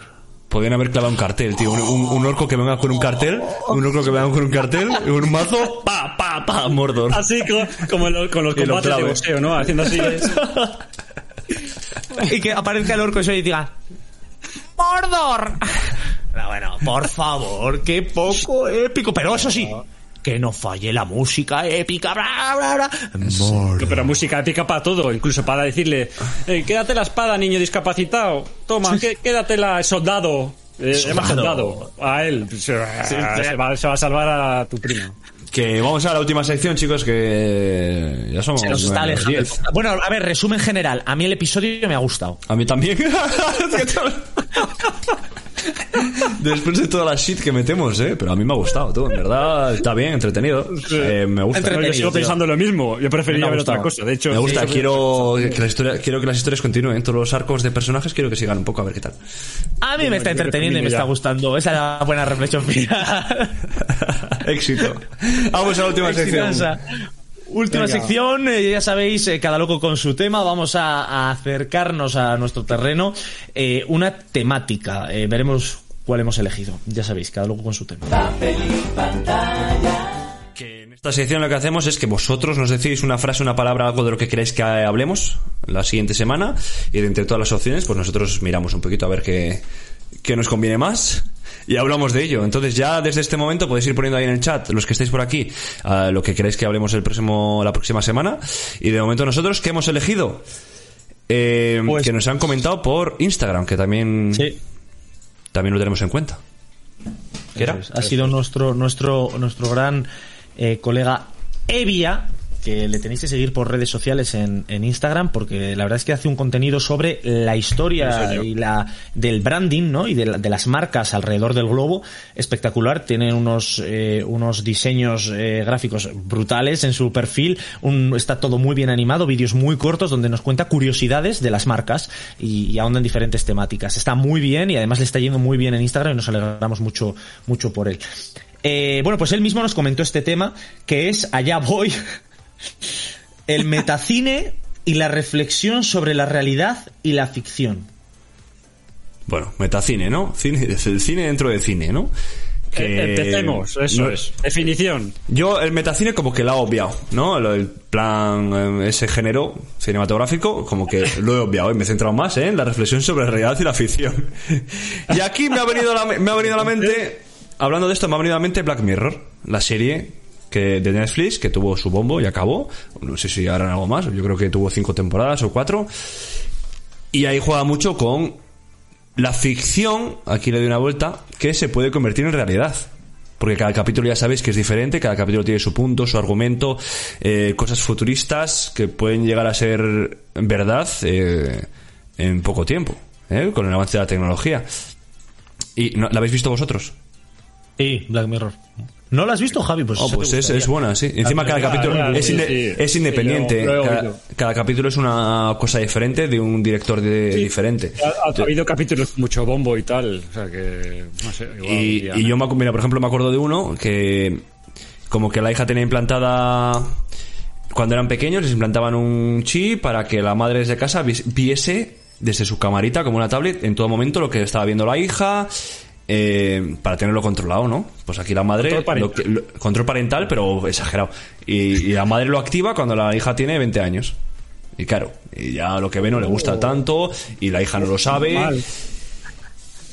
Podrían haber clavado un cartel, tío. Un, un- un orco que venga con un cartel, un orco que venga con un cartel, un mazo, pa, pa, pa, Mordor. Así co- como, lo- con los Y lo combates de boxeo, ¿no? Haciendo así. y que aparezca el orco eso y diga ¡Mordor! Pero bueno, por favor, qué poco épico. Pero eso sí, que no falle la música épica. Bla, bla, bla. Pero música épica para todo, incluso para decirle, eh, quédate la espada, niño discapacitado. Toma, qué- quédatela, soldado. Eh, Soldado. soldado. A él. Se, se va, se va a salvar a tu primo. Que vamos a la última sección, chicos, que ya somos Se nos está alejando. 10. podcast. Bueno, a ver, resumen general. A mí el episodio me ha gustado. A mí también. Después de toda la shit que metemos, ¿eh? Pero a mí me ha gustado, tú. En verdad, está bien, entretenido. Eh, me gusta. Entretenido. yo sigo tío. pensando lo mismo. Yo preferiría ver otra cosa. De hecho, Me gusta, sí, quiero que, la historia, quiero que las historias continúen. Todos los arcos de personajes quiero que sigan un poco a ver qué tal. A mí me está entreteniendo y me está gustando. Esa es la buena reflexión final. Éxito. Vamos a la última sección. Última Venga. sección, eh, ya sabéis, eh, cada loco con su tema. Vamos a, a acercarnos a nuestro terreno. Eh, una temática. Eh, veremos cuál hemos elegido. Ya sabéis, cada loco con su tema. Papel y pantalla. Que en esta sección lo que hacemos es que vosotros nos decís una frase, una palabra, algo de lo que queréis que hablemos la siguiente semana. Y de entre todas las opciones, pues nosotros miramos un poquito a ver qué, qué nos conviene más. Y hablamos de ello. Entonces ya desde este momento podéis ir poniendo ahí en el chat, los que estéis por aquí, a lo que queréis que hablemos el próximo, la próxima semana. Y de momento nosotros, ¿qué hemos elegido? Eh, Pues- que nos han comentado por Instagram, que también, Sí. también lo tenemos en cuenta. ¿Qué era? Ha sido nuestro, nuestro, nuestro gran eh, colega Evia, que le tenéis que seguir por redes sociales en, en Instagram, porque la verdad es que hace un contenido sobre la historia y la del branding, ¿no? Y de, la- de las marcas alrededor del globo. Espectacular. Tiene unos, eh, unos diseños eh, gráficos brutales en su perfil. Un, está todo muy bien animado, vídeos muy cortos donde nos cuenta curiosidades de las marcas y, y ahonda en diferentes temáticas. Está muy bien y además le está yendo muy bien en Instagram y nos alegramos mucho, mucho por él. Eh, bueno, pues él mismo nos comentó este tema, que es Allá voy, el metacine y la reflexión sobre la realidad y la ficción. Bueno, metacine, ¿no? Cine, el cine dentro de cine, ¿no? Que- Empecemos, eso no- es. Definición. Yo el metacine como que lo he obviado, ¿no? El plan, eh, ese género cinematográfico, como que lo he obviado y me he centrado más ¿eh? en la reflexión sobre la realidad y la ficción. Y aquí me ha venido a la, me ha venido a la mente, hablando de esto, me ha venido a la mente Black Mirror, la serie que de Netflix que tuvo su bombo y acabó. No sé si harán algo más, yo creo que tuvo cinco temporadas o cuatro. Y ahí juega mucho con la ficción, aquí le doy una vuelta, que se puede convertir en realidad. Porque cada capítulo ya sabéis que es diferente, cada capítulo tiene su punto, su argumento, eh, cosas futuristas que pueden llegar a ser verdad eh, en poco tiempo, ¿eh? con el avance de la tecnología. ¿Y la habéis visto vosotros? Sí, Black Mirror. ¿No lo has visto, Javi? Pues, Oh, pues es, es buena, sí. Encima cada capítulo claro, es, inde- sí. es independiente. Sí, cada, capítulo es una cosa diferente de un director de- diferente. Ha, ha habido capítulos con mucho bombo y tal. O sea que. No sé. igual Y, yo, me mira, por ejemplo, me acuerdo de uno que como que la hija tenía implantada cuando eran pequeños les implantaban un chip para que la madre desde casa viese desde su camarita como una tablet en todo momento lo que estaba viendo la hija eh, para tenerlo controlado, ¿no? Pues aquí la madre Control parental. lo que- lo- control parental, pero exagerado. Y, y la madre lo activa cuando la hija tiene 20 años. Y claro, y ya lo que ve no le gusta tanto y la hija no lo sabe.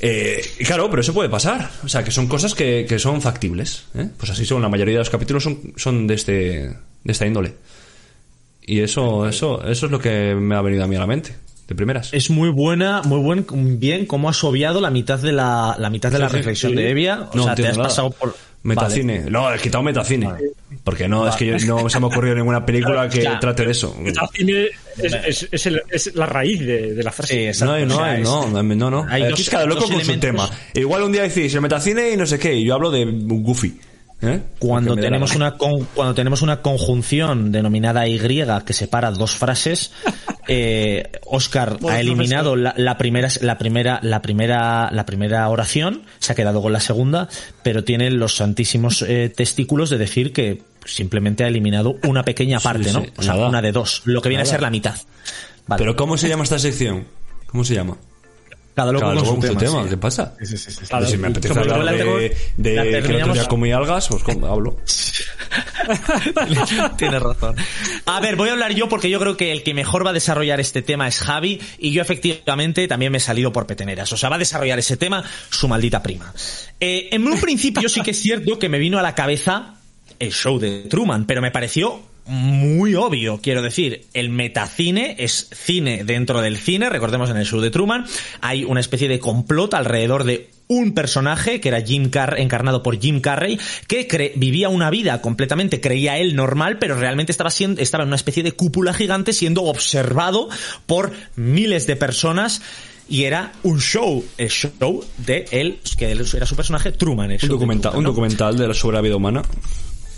Eh, y claro, pero eso puede pasar. O sea, que son cosas que, que son factibles. ¿eh? Pues así son. La mayoría de los capítulos son, son de este de esta índole. Y eso, eso, eso es lo que me ha venido a mí a la mente. De primeras. Es muy buena, muy buen, bien cómo has obviado la mitad de la, la mitad de la sí, reflexión sí. de Evia. O No sea, te has nada. pasado por. Metacine. No, he quitado metacine. Porque no, es que yo- no se me ha ocurrido ninguna película que Ya. trate de eso. El cine es, es- es el- es la raíz de, de la frase. Sí. No hay, no O sea, no, no, no, no. hay Aquí dos- es cada loco con su elementos. tema. Igual un día decís el metacine y no sé qué, y yo hablo de Goofy. ¿Eh? Cuando tenemos una con- cuando tenemos una conjunción denominada Y que separa dos frases, eh, Oscar ha eliminado la, la primera la primera la primera la primera oración, se ha quedado con la segunda, pero tiene los santísimos eh, testículos de decir que simplemente ha eliminado una pequeña parte, sí, ¿no? O sea, nada. una de dos, lo que viene a ser la mitad. Vale. Pero ¿cómo se llama esta sección? ¿Cómo se llama? Cada loco Cada con loco su con su tema. tema, sí. ¿qué pasa? Sí, sí, sí, sí. Si me apetece hablar la de, tengo- de la que el otro terminamos- día comí algas, pues ¿cómo hablo. Tienes razón. A ver, voy a hablar yo porque yo creo que el que mejor va a desarrollar este tema es Javi y yo efectivamente también me he salido por peteneras. O sea, va a desarrollar ese tema su maldita prima. Eh, en un principio sí que es cierto que me vino a la cabeza el show de Truman, pero me pareció muy obvio, quiero decir, el metacine es cine dentro del cine, recordemos en el show de Truman, hay una especie de complot alrededor de un personaje que era Jim Carrey, encarnado por Jim Carrey, que cre- vivía una vida completamente, creía él normal, pero realmente estaba siendo, estaba en una especie de cúpula gigante siendo observado por miles de personas. Y era un show, el show de él, que él era su personaje, Truman. el Un documental, Truman, un documental de la sobre la vida humana.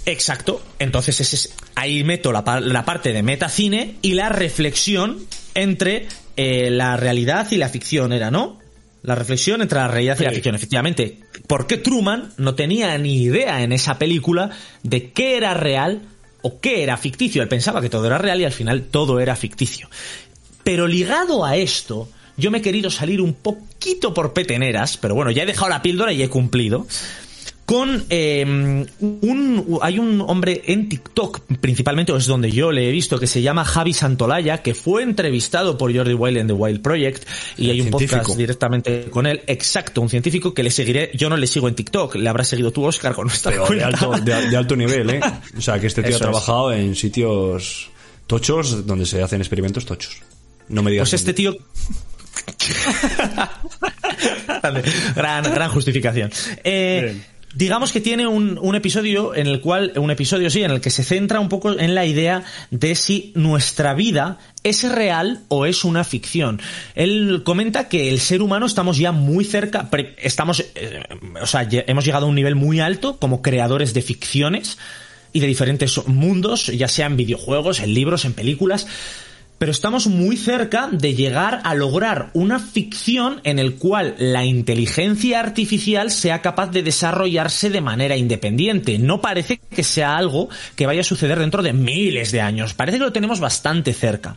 Exacto. Entonces ese es- ahí meto la, la parte de metacine y la reflexión entre eh, la realidad y la ficción era, ¿no? La reflexión entre la realidad y la ficción, efectivamente. Porque Truman no tenía ni idea en esa película de qué era real o qué era ficticio. Él pensaba que todo era real y al final todo era ficticio. Pero ligado a esto, yo me he querido salir un poquito por peteneras, pero bueno, ya he dejado la píldora y he cumplido. Con eh, un hay un hombre en TikTok principalmente, o es donde yo le he visto, que se llama Javi Santolaya, que fue entrevistado por Jordi Wild en The Wild Project, y hay un científico. podcast directamente con él, exacto, un científico que le seguiré, yo no le sigo en TikTok, le habrás seguido tú, Oscar, con nuestra Pero de alto, de, de alto nivel, ¿eh? O sea, que este tío Eso ha es. trabajado en sitios tochos donde se hacen experimentos tochos. No me digas. Pues este tío. Gran, gran justificación. Eh. Digamos que tiene un, un episodio en el cual, un episodio sí, en el que se centra un poco en la idea de si nuestra vida es real o es una ficción. Él comenta que el ser humano estamos ya muy cerca, estamos, eh, o sea, hemos llegado a un nivel muy alto como creadores de ficciones y de diferentes mundos, ya sea en videojuegos, en libros, en películas pero estamos muy cerca de llegar a lograr una ficción en el cual la inteligencia artificial sea capaz de desarrollarse de manera independiente. No parece que sea algo que vaya a suceder dentro de miles de años. Parece que lo tenemos bastante cerca.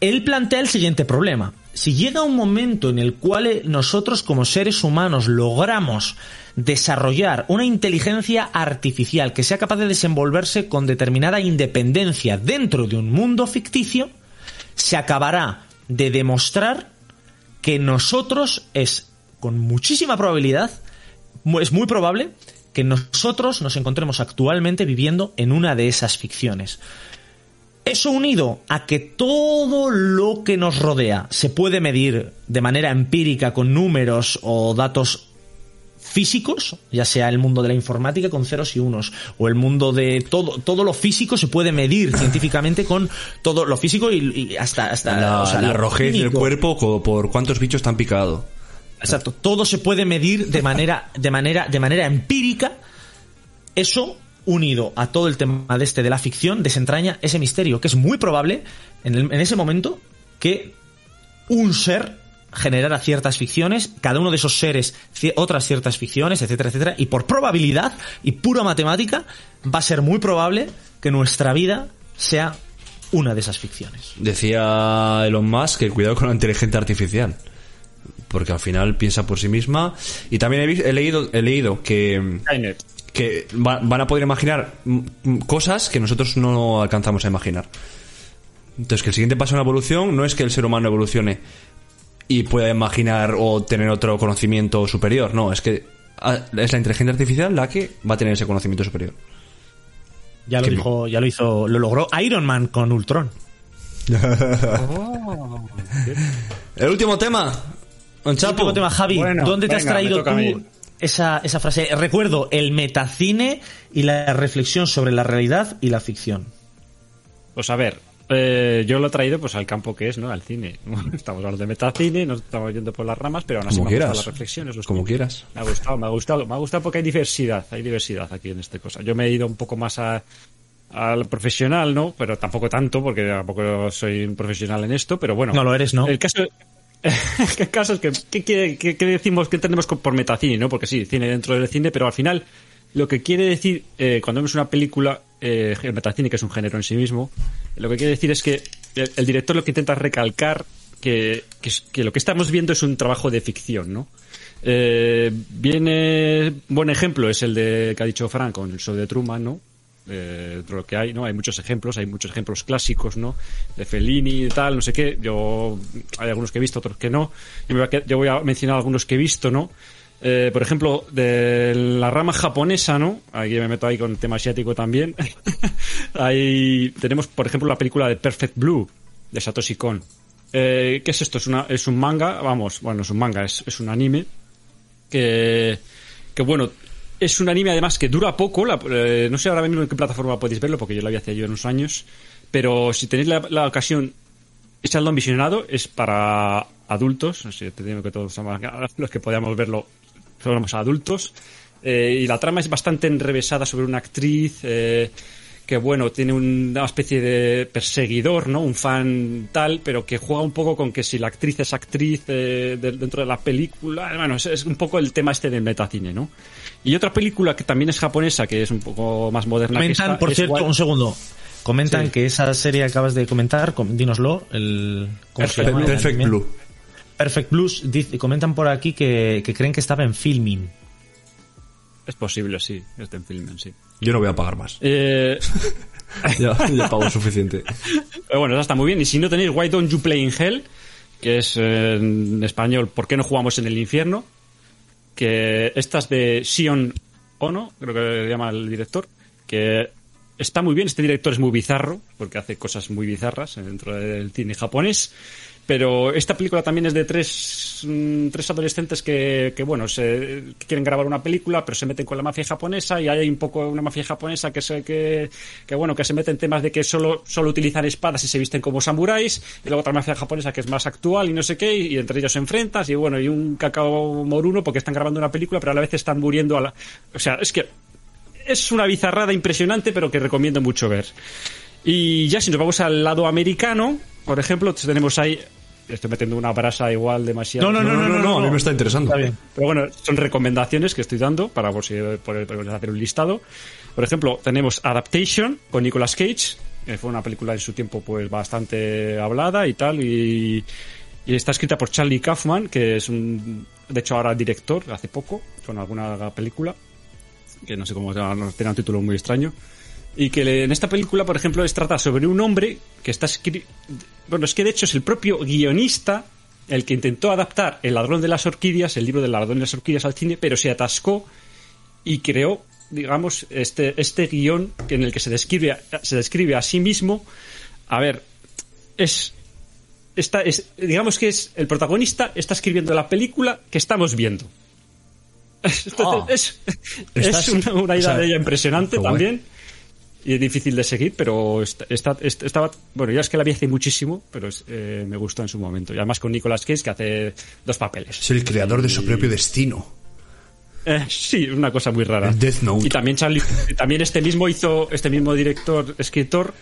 Él plantea el siguiente problema. Si llega un momento en el cual eh, nosotros como seres humanos logramos desarrollar una inteligencia artificial que sea capaz de desenvolverse con determinada independencia dentro de un mundo ficticio, se acabará de demostrar que nosotros es con muchísima probabilidad, es muy probable que nosotros nos encontremos actualmente viviendo en una de esas ficciones. Eso unido a que todo lo que nos rodea se puede medir de manera empírica con números o datos físicos, ya sea el mundo de la informática con ceros y unos, o el mundo de todo, todo lo físico se puede medir científicamente con todo lo físico y, y hasta, hasta La, o sea, la lo rojez del cuerpo por cuántos bichos están picado. Exacto, todo se puede medir de manera, de manera, de manera empírica. Eso, unido a todo el tema de este de la ficción, desentraña ese misterio, que es muy probable en, el- en ese momento que un ser generara ciertas ficciones, cada uno de esos seres otras ciertas ficciones, etcétera, etcétera, y por probabilidad y pura matemática va a ser muy probable que nuestra vida sea una de esas ficciones. Decía Elon Musk que cuidado con la inteligencia artificial. Porque al final piensa por sí misma. Y también he, he leído, he leído que, Skynet. que va- van a poder imaginar cosas que nosotros no alcanzamos a imaginar. Entonces, que el siguiente paso en la evolución no es que el ser humano evolucione y pueda imaginar o tener otro conocimiento superior, no, es que ah, es la inteligencia artificial la que va a tener ese conocimiento superior. Ya lo dijo, ya lo hizo, lo logró Iron Man con Ultron. El último tema. Don Chapo. Último tema, Javi, Bueno, ¿dónde te has venga, traído tú esa, esa frase? Recuerdo el metacine y la reflexión sobre la realidad y la ficción. Pues a ver, eh, yo lo he traído pues al campo que es, ¿no? Al cine. Estamos hablando de metacine, nos estamos yendo por las ramas, pero aún así Como me han gustado quieras. las reflexiones. los Como quieras. Me ha gustado, me ha gustado, me ha gustado porque hay diversidad, hay diversidad aquí en esta cosa. Yo me he ido un poco más a, al profesional, ¿no? Pero tampoco tanto, porque tampoco soy un profesional en esto, pero bueno. No lo eres, ¿no? El caso, el caso es que, ¿qué, quiere- qué- qué decimos, qué entendemos con- por metacine, no? Porque sí, cine dentro del cine, pero al final, lo que quiere decir, eh, cuando vemos una película, eh, el metacine, que es un género en sí mismo, lo que quiere decir es que el, director lo que intenta recalcar que, que, que lo que estamos viendo es un trabajo de ficción, ¿no? Eh, viene, buen ejemplo es el de que ha dicho Frank con el show de Truman, ¿no? Eh, lo que hay, ¿no? Hay muchos ejemplos, hay muchos ejemplos clásicos, ¿no? De Fellini y tal, no sé qué. Yo, hay algunos que he visto, otros que no. Yo, me voy a, yo voy a mencionar algunos que he visto, ¿no? Eh, por ejemplo, de la rama japonesa, ¿no? Aquí me meto ahí con el tema asiático también. Ahí tenemos, por ejemplo, la película de Perfect Blue, de Satoshi Kon. Eh, ¿Qué es esto? Es, un manga, vamos, bueno, es un manga, es, es un anime que, que bueno, es un anime además que dura poco. eh, no sé ahora mismo en qué plataforma podéis verlo, porque yo lo había hace yo unos años. Pero si tenéis la, ocasión, echadlo en visionado, es para adultos. No sé, te que todos los que podíamos verlo somos adultos. Eh, y la trama es bastante enrevesada sobre una actriz eh, que, bueno, tiene una especie de perseguidor, ¿no? Un fan tal, pero que juega un poco con que si la actriz es actriz eh, de- dentro de la película. Bueno, es, es un poco el tema este del metacine, ¿no? Y otra película que también es japonesa, que es un poco más moderna que Comentan, esta, por es cierto, Wild- un segundo. Comentan Sí. que esa serie que acabas de comentar, com- dínoslo, el ¿cómo se Perfect, llama? Blue. Perfect Blues, dice- comentan por aquí que, que creen que estaba en filming. Es posible, sí, este en filmen, sí. Yo no voy a pagar más. Eh, Ya, ya pago suficiente. Pero bueno, eso está muy bien. Y si no tenéis Why Don't You Play in Hell, que es eh, en español ¿Por qué no jugamos en el infierno? Que esta es de Sion Ono, creo que se llama el director, que está muy bien. Este director es muy bizarro, porque hace cosas muy bizarras dentro del cine japonés. Pero esta película también es de tres, mm, tres adolescentes que, que, bueno, se, quieren grabar una película, pero se meten con la mafia japonesa y hay un poco una mafia japonesa que se, que, que bueno, que se mete en temas de que solo, solo utilizan espadas y se visten como samuráis, y luego otra mafia japonesa que es más actual y no sé qué, y entre ellos se enfrentan, y bueno, y un cacao moruno porque están grabando una película, pero a la vez están muriendo a la, o sea, es que es una bizarrada impresionante, pero que recomiendo mucho ver. Y ya si nos vamos al lado americano, por ejemplo, tenemos ahí. Estoy metiendo una brasa igual demasiado. No, no, no, no, no, a mí me está interesando. Está bien. Pero bueno, son recomendaciones que estoy dando para por si hacer un listado. Por ejemplo, tenemos Adaptation con Nicolas Cage, que fue una película en su tiempo pues bastante hablada y tal, y, y está escrita por Charlie Kaufman, que es un, de hecho ahora director, hace poco, con alguna película, que no sé cómo se llama, no, tiene un título muy extraño. Y que en esta película, por ejemplo, es trata sobre un hombre que está escri- Bueno, es que de hecho es el propio guionista el que intentó adaptar El ladrón de las orquídeas, el libro del ladrón de las orquídeas al cine, pero se atascó y creó, digamos, este, este guion en el que se describe, se describe a sí mismo. A ver, es, está, es. Digamos que es. El protagonista está escribiendo la película que estamos viendo. Entonces, Ah. es, es una, una idea O sea, de ella impresionante también. Y es difícil de seguir, pero está, está- est- estaba. Bueno, ya es que la vi hace muchísimo, pero es, eh, me gustó en su momento. Y además con Nicolas Cage, que hace dos papeles. Es el creador de su propio destino. Eh, sí, una cosa muy rara. El Death Note. Y también Charlie, también este mismo hizo, este mismo director, escritor,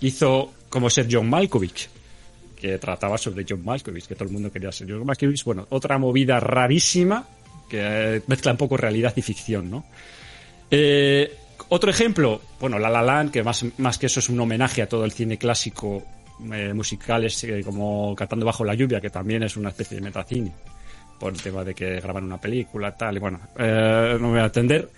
hizo como ser John Malkovich, que trataba sobre John Malkovich, que todo el mundo quería ser John Malkovich. Bueno, otra movida rarísima que eh, mezcla un poco realidad y ficción, ¿no? Eh, otro ejemplo, bueno, La La Land, que más, más que eso es un homenaje a todo el cine clásico eh, musicales eh, como Cantando bajo la lluvia, que también es una especie de metacine por el tema de que graban una película, tal, y bueno, eh, no me voy a atender.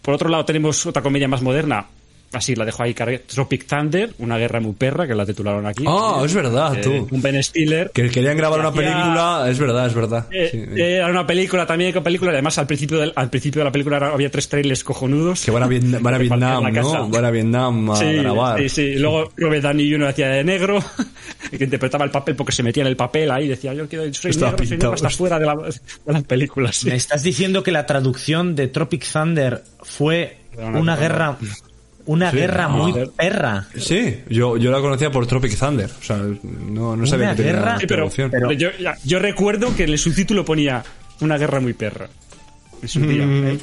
Por otro lado, tenemos otra comedia más moderna, así la dejo ahí, cargué, Tropic Thunder, una guerra muy perra, que la titularon aquí. Ah, es verdad, Eh, tú. Un Ben Stiller. Que querían grabar que una hacía- película, es verdad, es verdad. Eh, Sí. eh, Era una película también con película, además al principio, del, al principio de la película había tres trailers cojonudos. que van a, Vietnam, van a Que Vietnam. ¿no? Van a Vietnam a Sí, grabar. sí, sí. Y luego Robert Downey Jr. hacía de negro, que interpretaba el papel porque se metía en el papel ahí y decía, yo quiero, soy Estaba negro, soy negro, hasta fuera de, la, de las películas. sí. ¿Me estás diciendo que la traducción de Tropic Thunder fue una una guerra muy perra? Sí, yo, yo la conocía por Tropic Thunder. O sea, no, no sabía Una que tenía guerra- Sí, pero, pero yo, yo recuerdo que en el subtítulo ponía una guerra muy perra. En su día. Mm. ¿eh?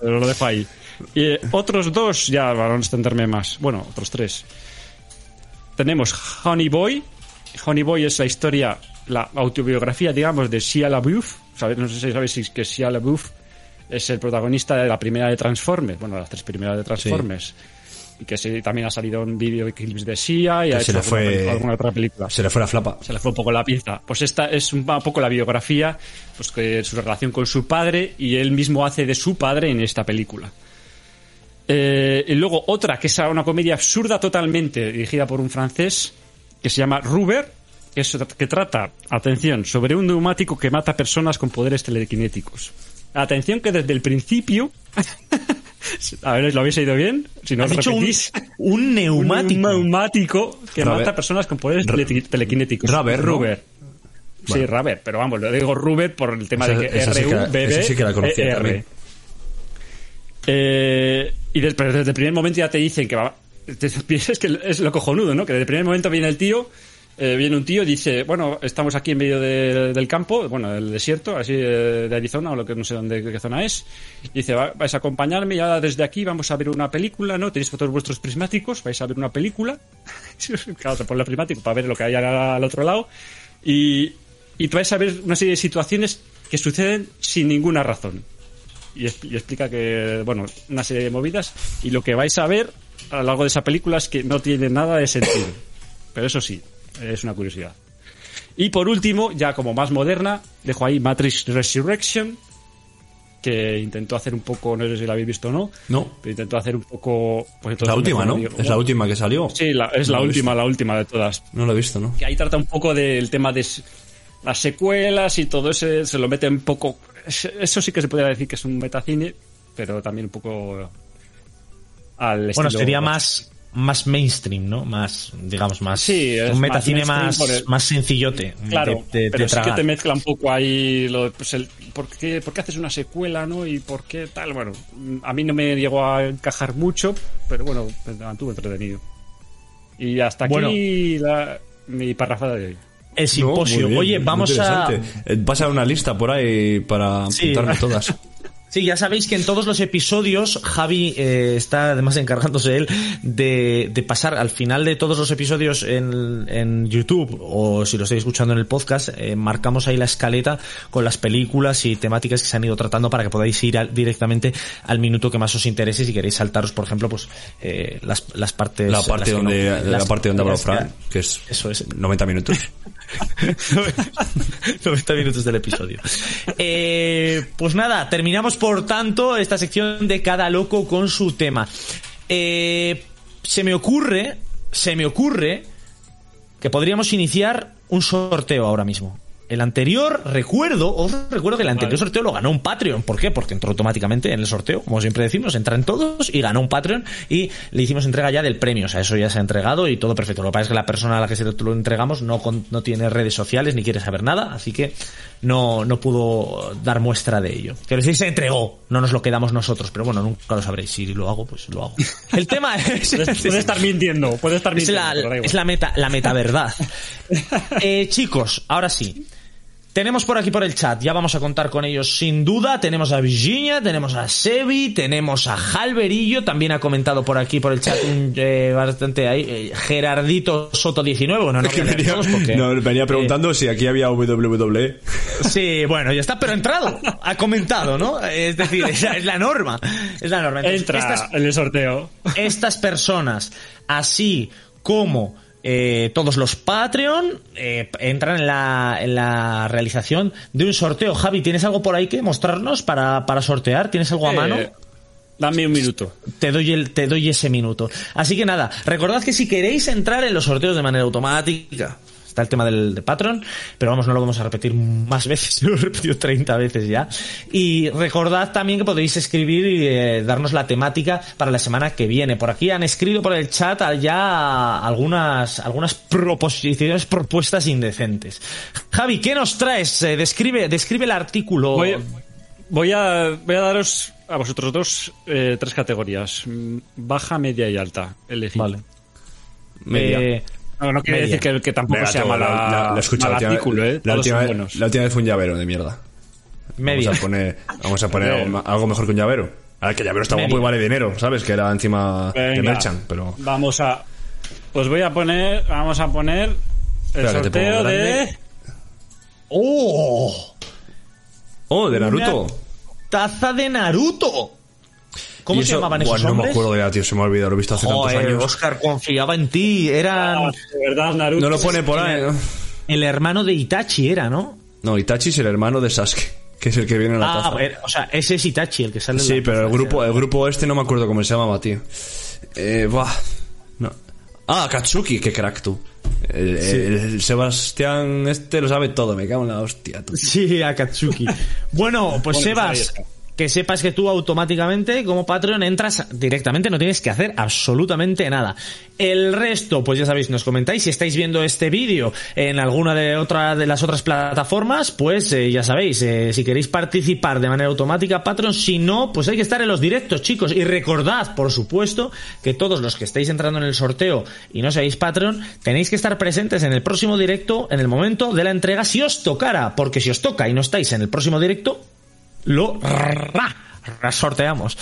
Pero lo dejo ahí. Y eh, otros dos, ya para no extenderme más. Bueno, otros tres. Tenemos Honey Boy. Honey Boy es la historia, la autobiografía, digamos, de Shia LaBeouf. ¿Sabes? No sé si sabéis si es que Shia LaBeouf es el protagonista de la primera de Transformers. Bueno, las tres primeras de Transformers. Y que sí, también ha salido en videoclips de Shia y Que ha se hecho le fue- alguna, alguna otra película Se le fue la flapa. se le fue un poco la pinza. Pues esta es un poco la biografía, pues que su relación con su padre y él mismo hace de su padre en esta película. Eh, y luego otra que es una comedia absurda totalmente dirigida por un francés que se llama Ruber, que, es- que trata, atención, sobre un neumático que mata personas con poderes telequinéticos. Atención que desde el principio, a ver, ¿lo habéis oído bien? Si no dicho un, un neumático. Un neumático que Rubber. mata personas con poderes tele- telequinéticos. Rubber, ¿no? Sí, Raver, pero vamos, lo digo Ruber por el tema Esa- de que sí R que esa sí que la conocía. R. Eh, y des- pero desde el primer momento ya te dicen que va. te- Es que es lo cojonudo, ¿no? Que desde el primer momento viene el tío, eh, viene un tío y dice, bueno, estamos aquí en medio de- del campo, bueno, del desierto, así eh, de Arizona o lo que no sé dónde qué zona es. Y dice, "Va- vais a acompañarme y ahora desde aquí vamos a ver una película, ¿no? Tenéis todos vuestros prismáticos, vais a ver una película. claro, se pone el prismático para ver lo que hay al, otro lado. Y, y vais a ver una serie de situaciones que suceden sin ninguna razón y, y explica que, bueno, una serie de movidas y lo que vais a ver a lo largo de esa película es que no tiene nada de sentido. Pero eso sí, es una curiosidad. Y por último, ya como más moderna, dejo ahí Matrix Resurrection, que intentó hacer un poco, no sé si la habéis visto o no, No. pero intentó hacer un poco... Pues Es la última, ¿no? digo, Es la última que salió. Sí, la- es No la última, visto. la última de todas No lo he visto, ¿no? que ahí trata un poco del tema de las secuelas y todo ese se lo mete un poco es- eso sí que se podría decir que es un metacine pero también un poco al Bueno, estilo- sería más, más mainstream, ¿no? Más, digamos, más. Sí, es un más metacine más, por el- más sencillote. claro de, de- de pero sí que te mezcla un poco ahí lo, pues el, ¿por, qué, por qué haces una secuela no y por qué tal bueno a mí no me llegó a encajar mucho pero bueno me mantuvo entretenido y hasta aquí Bueno. la, mi parrafada de hoy El simposio. No, bien, Oye, vamos a. interesante. Eh, Vas a una lista por ahí para Sí. apuntarme todas. Sí, ya sabéis que en todos los episodios Javi eh, está además encargándose él de, de pasar al final de todos los episodios en, en YouTube o si lo estáis escuchando en el podcast, eh, marcamos ahí la escaleta con las películas y temáticas que se han ido tratando para que podáis ir al- directamente al minuto que más os interese si queréis saltaros, por ejemplo, pues eh, las, las partes... La parte que no- donde, la las- parte donde habló las- Fran, que es Eso es. 90 minutos. 90 minutos del episodio. Eh, pues nada, terminamos por tanto esta sección de cada loco con su tema. Eh, se me ocurre, se me ocurre que podríamos iniciar un sorteo ahora mismo. El anterior, recuerdo, os recuerdo que el anterior sorteo lo ganó un Patreon. ¿Por qué? Porque entró automáticamente en el sorteo, como siempre decimos, entra en todos y ganó un Patreon y le hicimos entrega ya del premio. O sea, eso ya se ha entregado y todo perfecto. Lo que pasa es que la persona a la que se lo entregamos no, con- no tiene redes sociales ni quiere saber nada, así que no, no pudo dar muestra de ello. Pero sí se entregó, no nos lo quedamos nosotros, pero bueno, nunca lo sabréis. Si lo hago, pues lo hago. El tema es... puede, puede estar mintiendo puede estar Es mintiendo la, da igual. es la meta, la meta verdad. Eh, chicos, ahora sí. Tenemos por aquí por el chat, ya vamos a contar con ellos sin duda. Tenemos a Virginia, tenemos a Sebi, tenemos a Jalverillo, también ha comentado por aquí por el chat un, eh, bastante ahí, eh, Gerardito Soto 19. Bueno, no voy a leer todos porque, no, venía eh, preguntando si aquí había WWE. Sí, bueno, ya está, pero ha entrado, ha comentado, ¿no? Es decir, es la norma. Es la norma. Entonces, entra estas- en el sorteo estas personas, así como eh, todos los Patreon, eh, entran en la, en la realización de un sorteo. Javi, ¿tienes algo por ahí que mostrarnos para, para sortear? ¿Tienes algo a mano? Eh, dame un minuto Te doy, el, te doy ese minuto. Así que nada, recordad que si queréis entrar en los sorteos de manera automática, está el tema del de Patreon, pero vamos, no lo vamos a repetir más veces, lo he repetido 30 veces ya. Y recordad también que podéis escribir y eh, darnos la temática para la semana que viene. Por aquí han escrito por el chat ya algunas, algunas proposiciones, propuestas indecentes. Javi, ¿qué nos traes? Eh, describe, describe el artículo. Voy, voy a, voy a daros a vosotros dos eh, tres categorías: mm, baja, media y alta. Elegid. Vale. Media. No, no quiere Media. decir que, que tampoco Venga, sea mala, la- la- la he escuchado, mal la última- artículo, ¿eh? La última, vez- buenos. la última vez fue un llavero de mierda. media. Vamos a poner, vamos a poner algo, mejor que un llavero. Ahora que el llavero está Media. guapo y vale dinero, ¿sabes? Que era encima de Merchant, pero... Vamos a. Pues voy a poner. Vamos a poner. El Espera, sorteo de. ¡Oh! ¡Oh, de Naruto! Una taza de Naruto. ¿Cómo se llamaban esos No me hombres? acuerdo ya, tío, se me ha olvidado, lo he visto hace tantos años. Oscar confiaba en ti. Eran Ah, de verdad, Naruto. No lo pone por ahí, ¿no? el hermano de Itachi, era, ¿no? No, Itachi es el hermano de Sasuke, que es el que viene en la Ah, taza. a ver, o sea, ese es Itachi, el que sale. en Sí, la pero el grupo, el grupo este no me acuerdo cómo se llamaba, tío. Eh, buah. No. Ah, Katsuki, qué crack tú. El, el- el Sebastián este lo sabe todo, me cago en la hostia, tú. Sí, Akatsuki. bueno, pues Bueno, pues Sebas. Que sepas que tú automáticamente como Patreon entras directamente, no tienes que hacer absolutamente nada. El resto, pues ya sabéis, nos comentáis si estáis viendo este vídeo en alguna de otra de las otras plataformas, pues eh, ya sabéis, eh, si queréis participar de manera automática Patreon, si no, pues hay que estar en los directos, chicos, y recordad, por supuesto, que todos los que estáis entrando en el sorteo y no seáis Patreon, tenéis que estar presentes en el próximo directo en el momento de la entrega si os tocara, porque si os toca y no estáis en el próximo directo, lo ra- ra- sorteamos.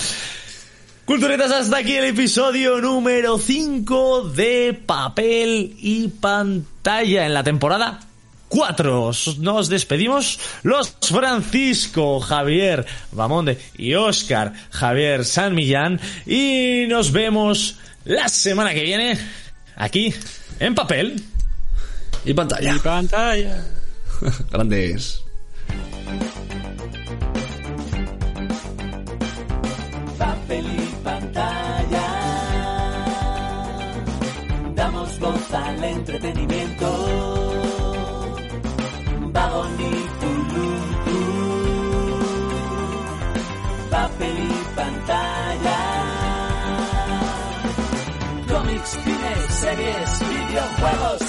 Culturetas, hasta aquí el episodio número 5 de papel y pantalla en la temporada 4. Nos despedimos los Francisco, Javier Bamonde y Oscar Javier San Millán y nos vemos la semana que viene aquí en papel. Y pantalla. Y pantalla. Grandes. Papel y pantalla. Damos voz al entretenimiento. Vagón y. Papel y pantalla. Cómics, cine, series, videojuegos.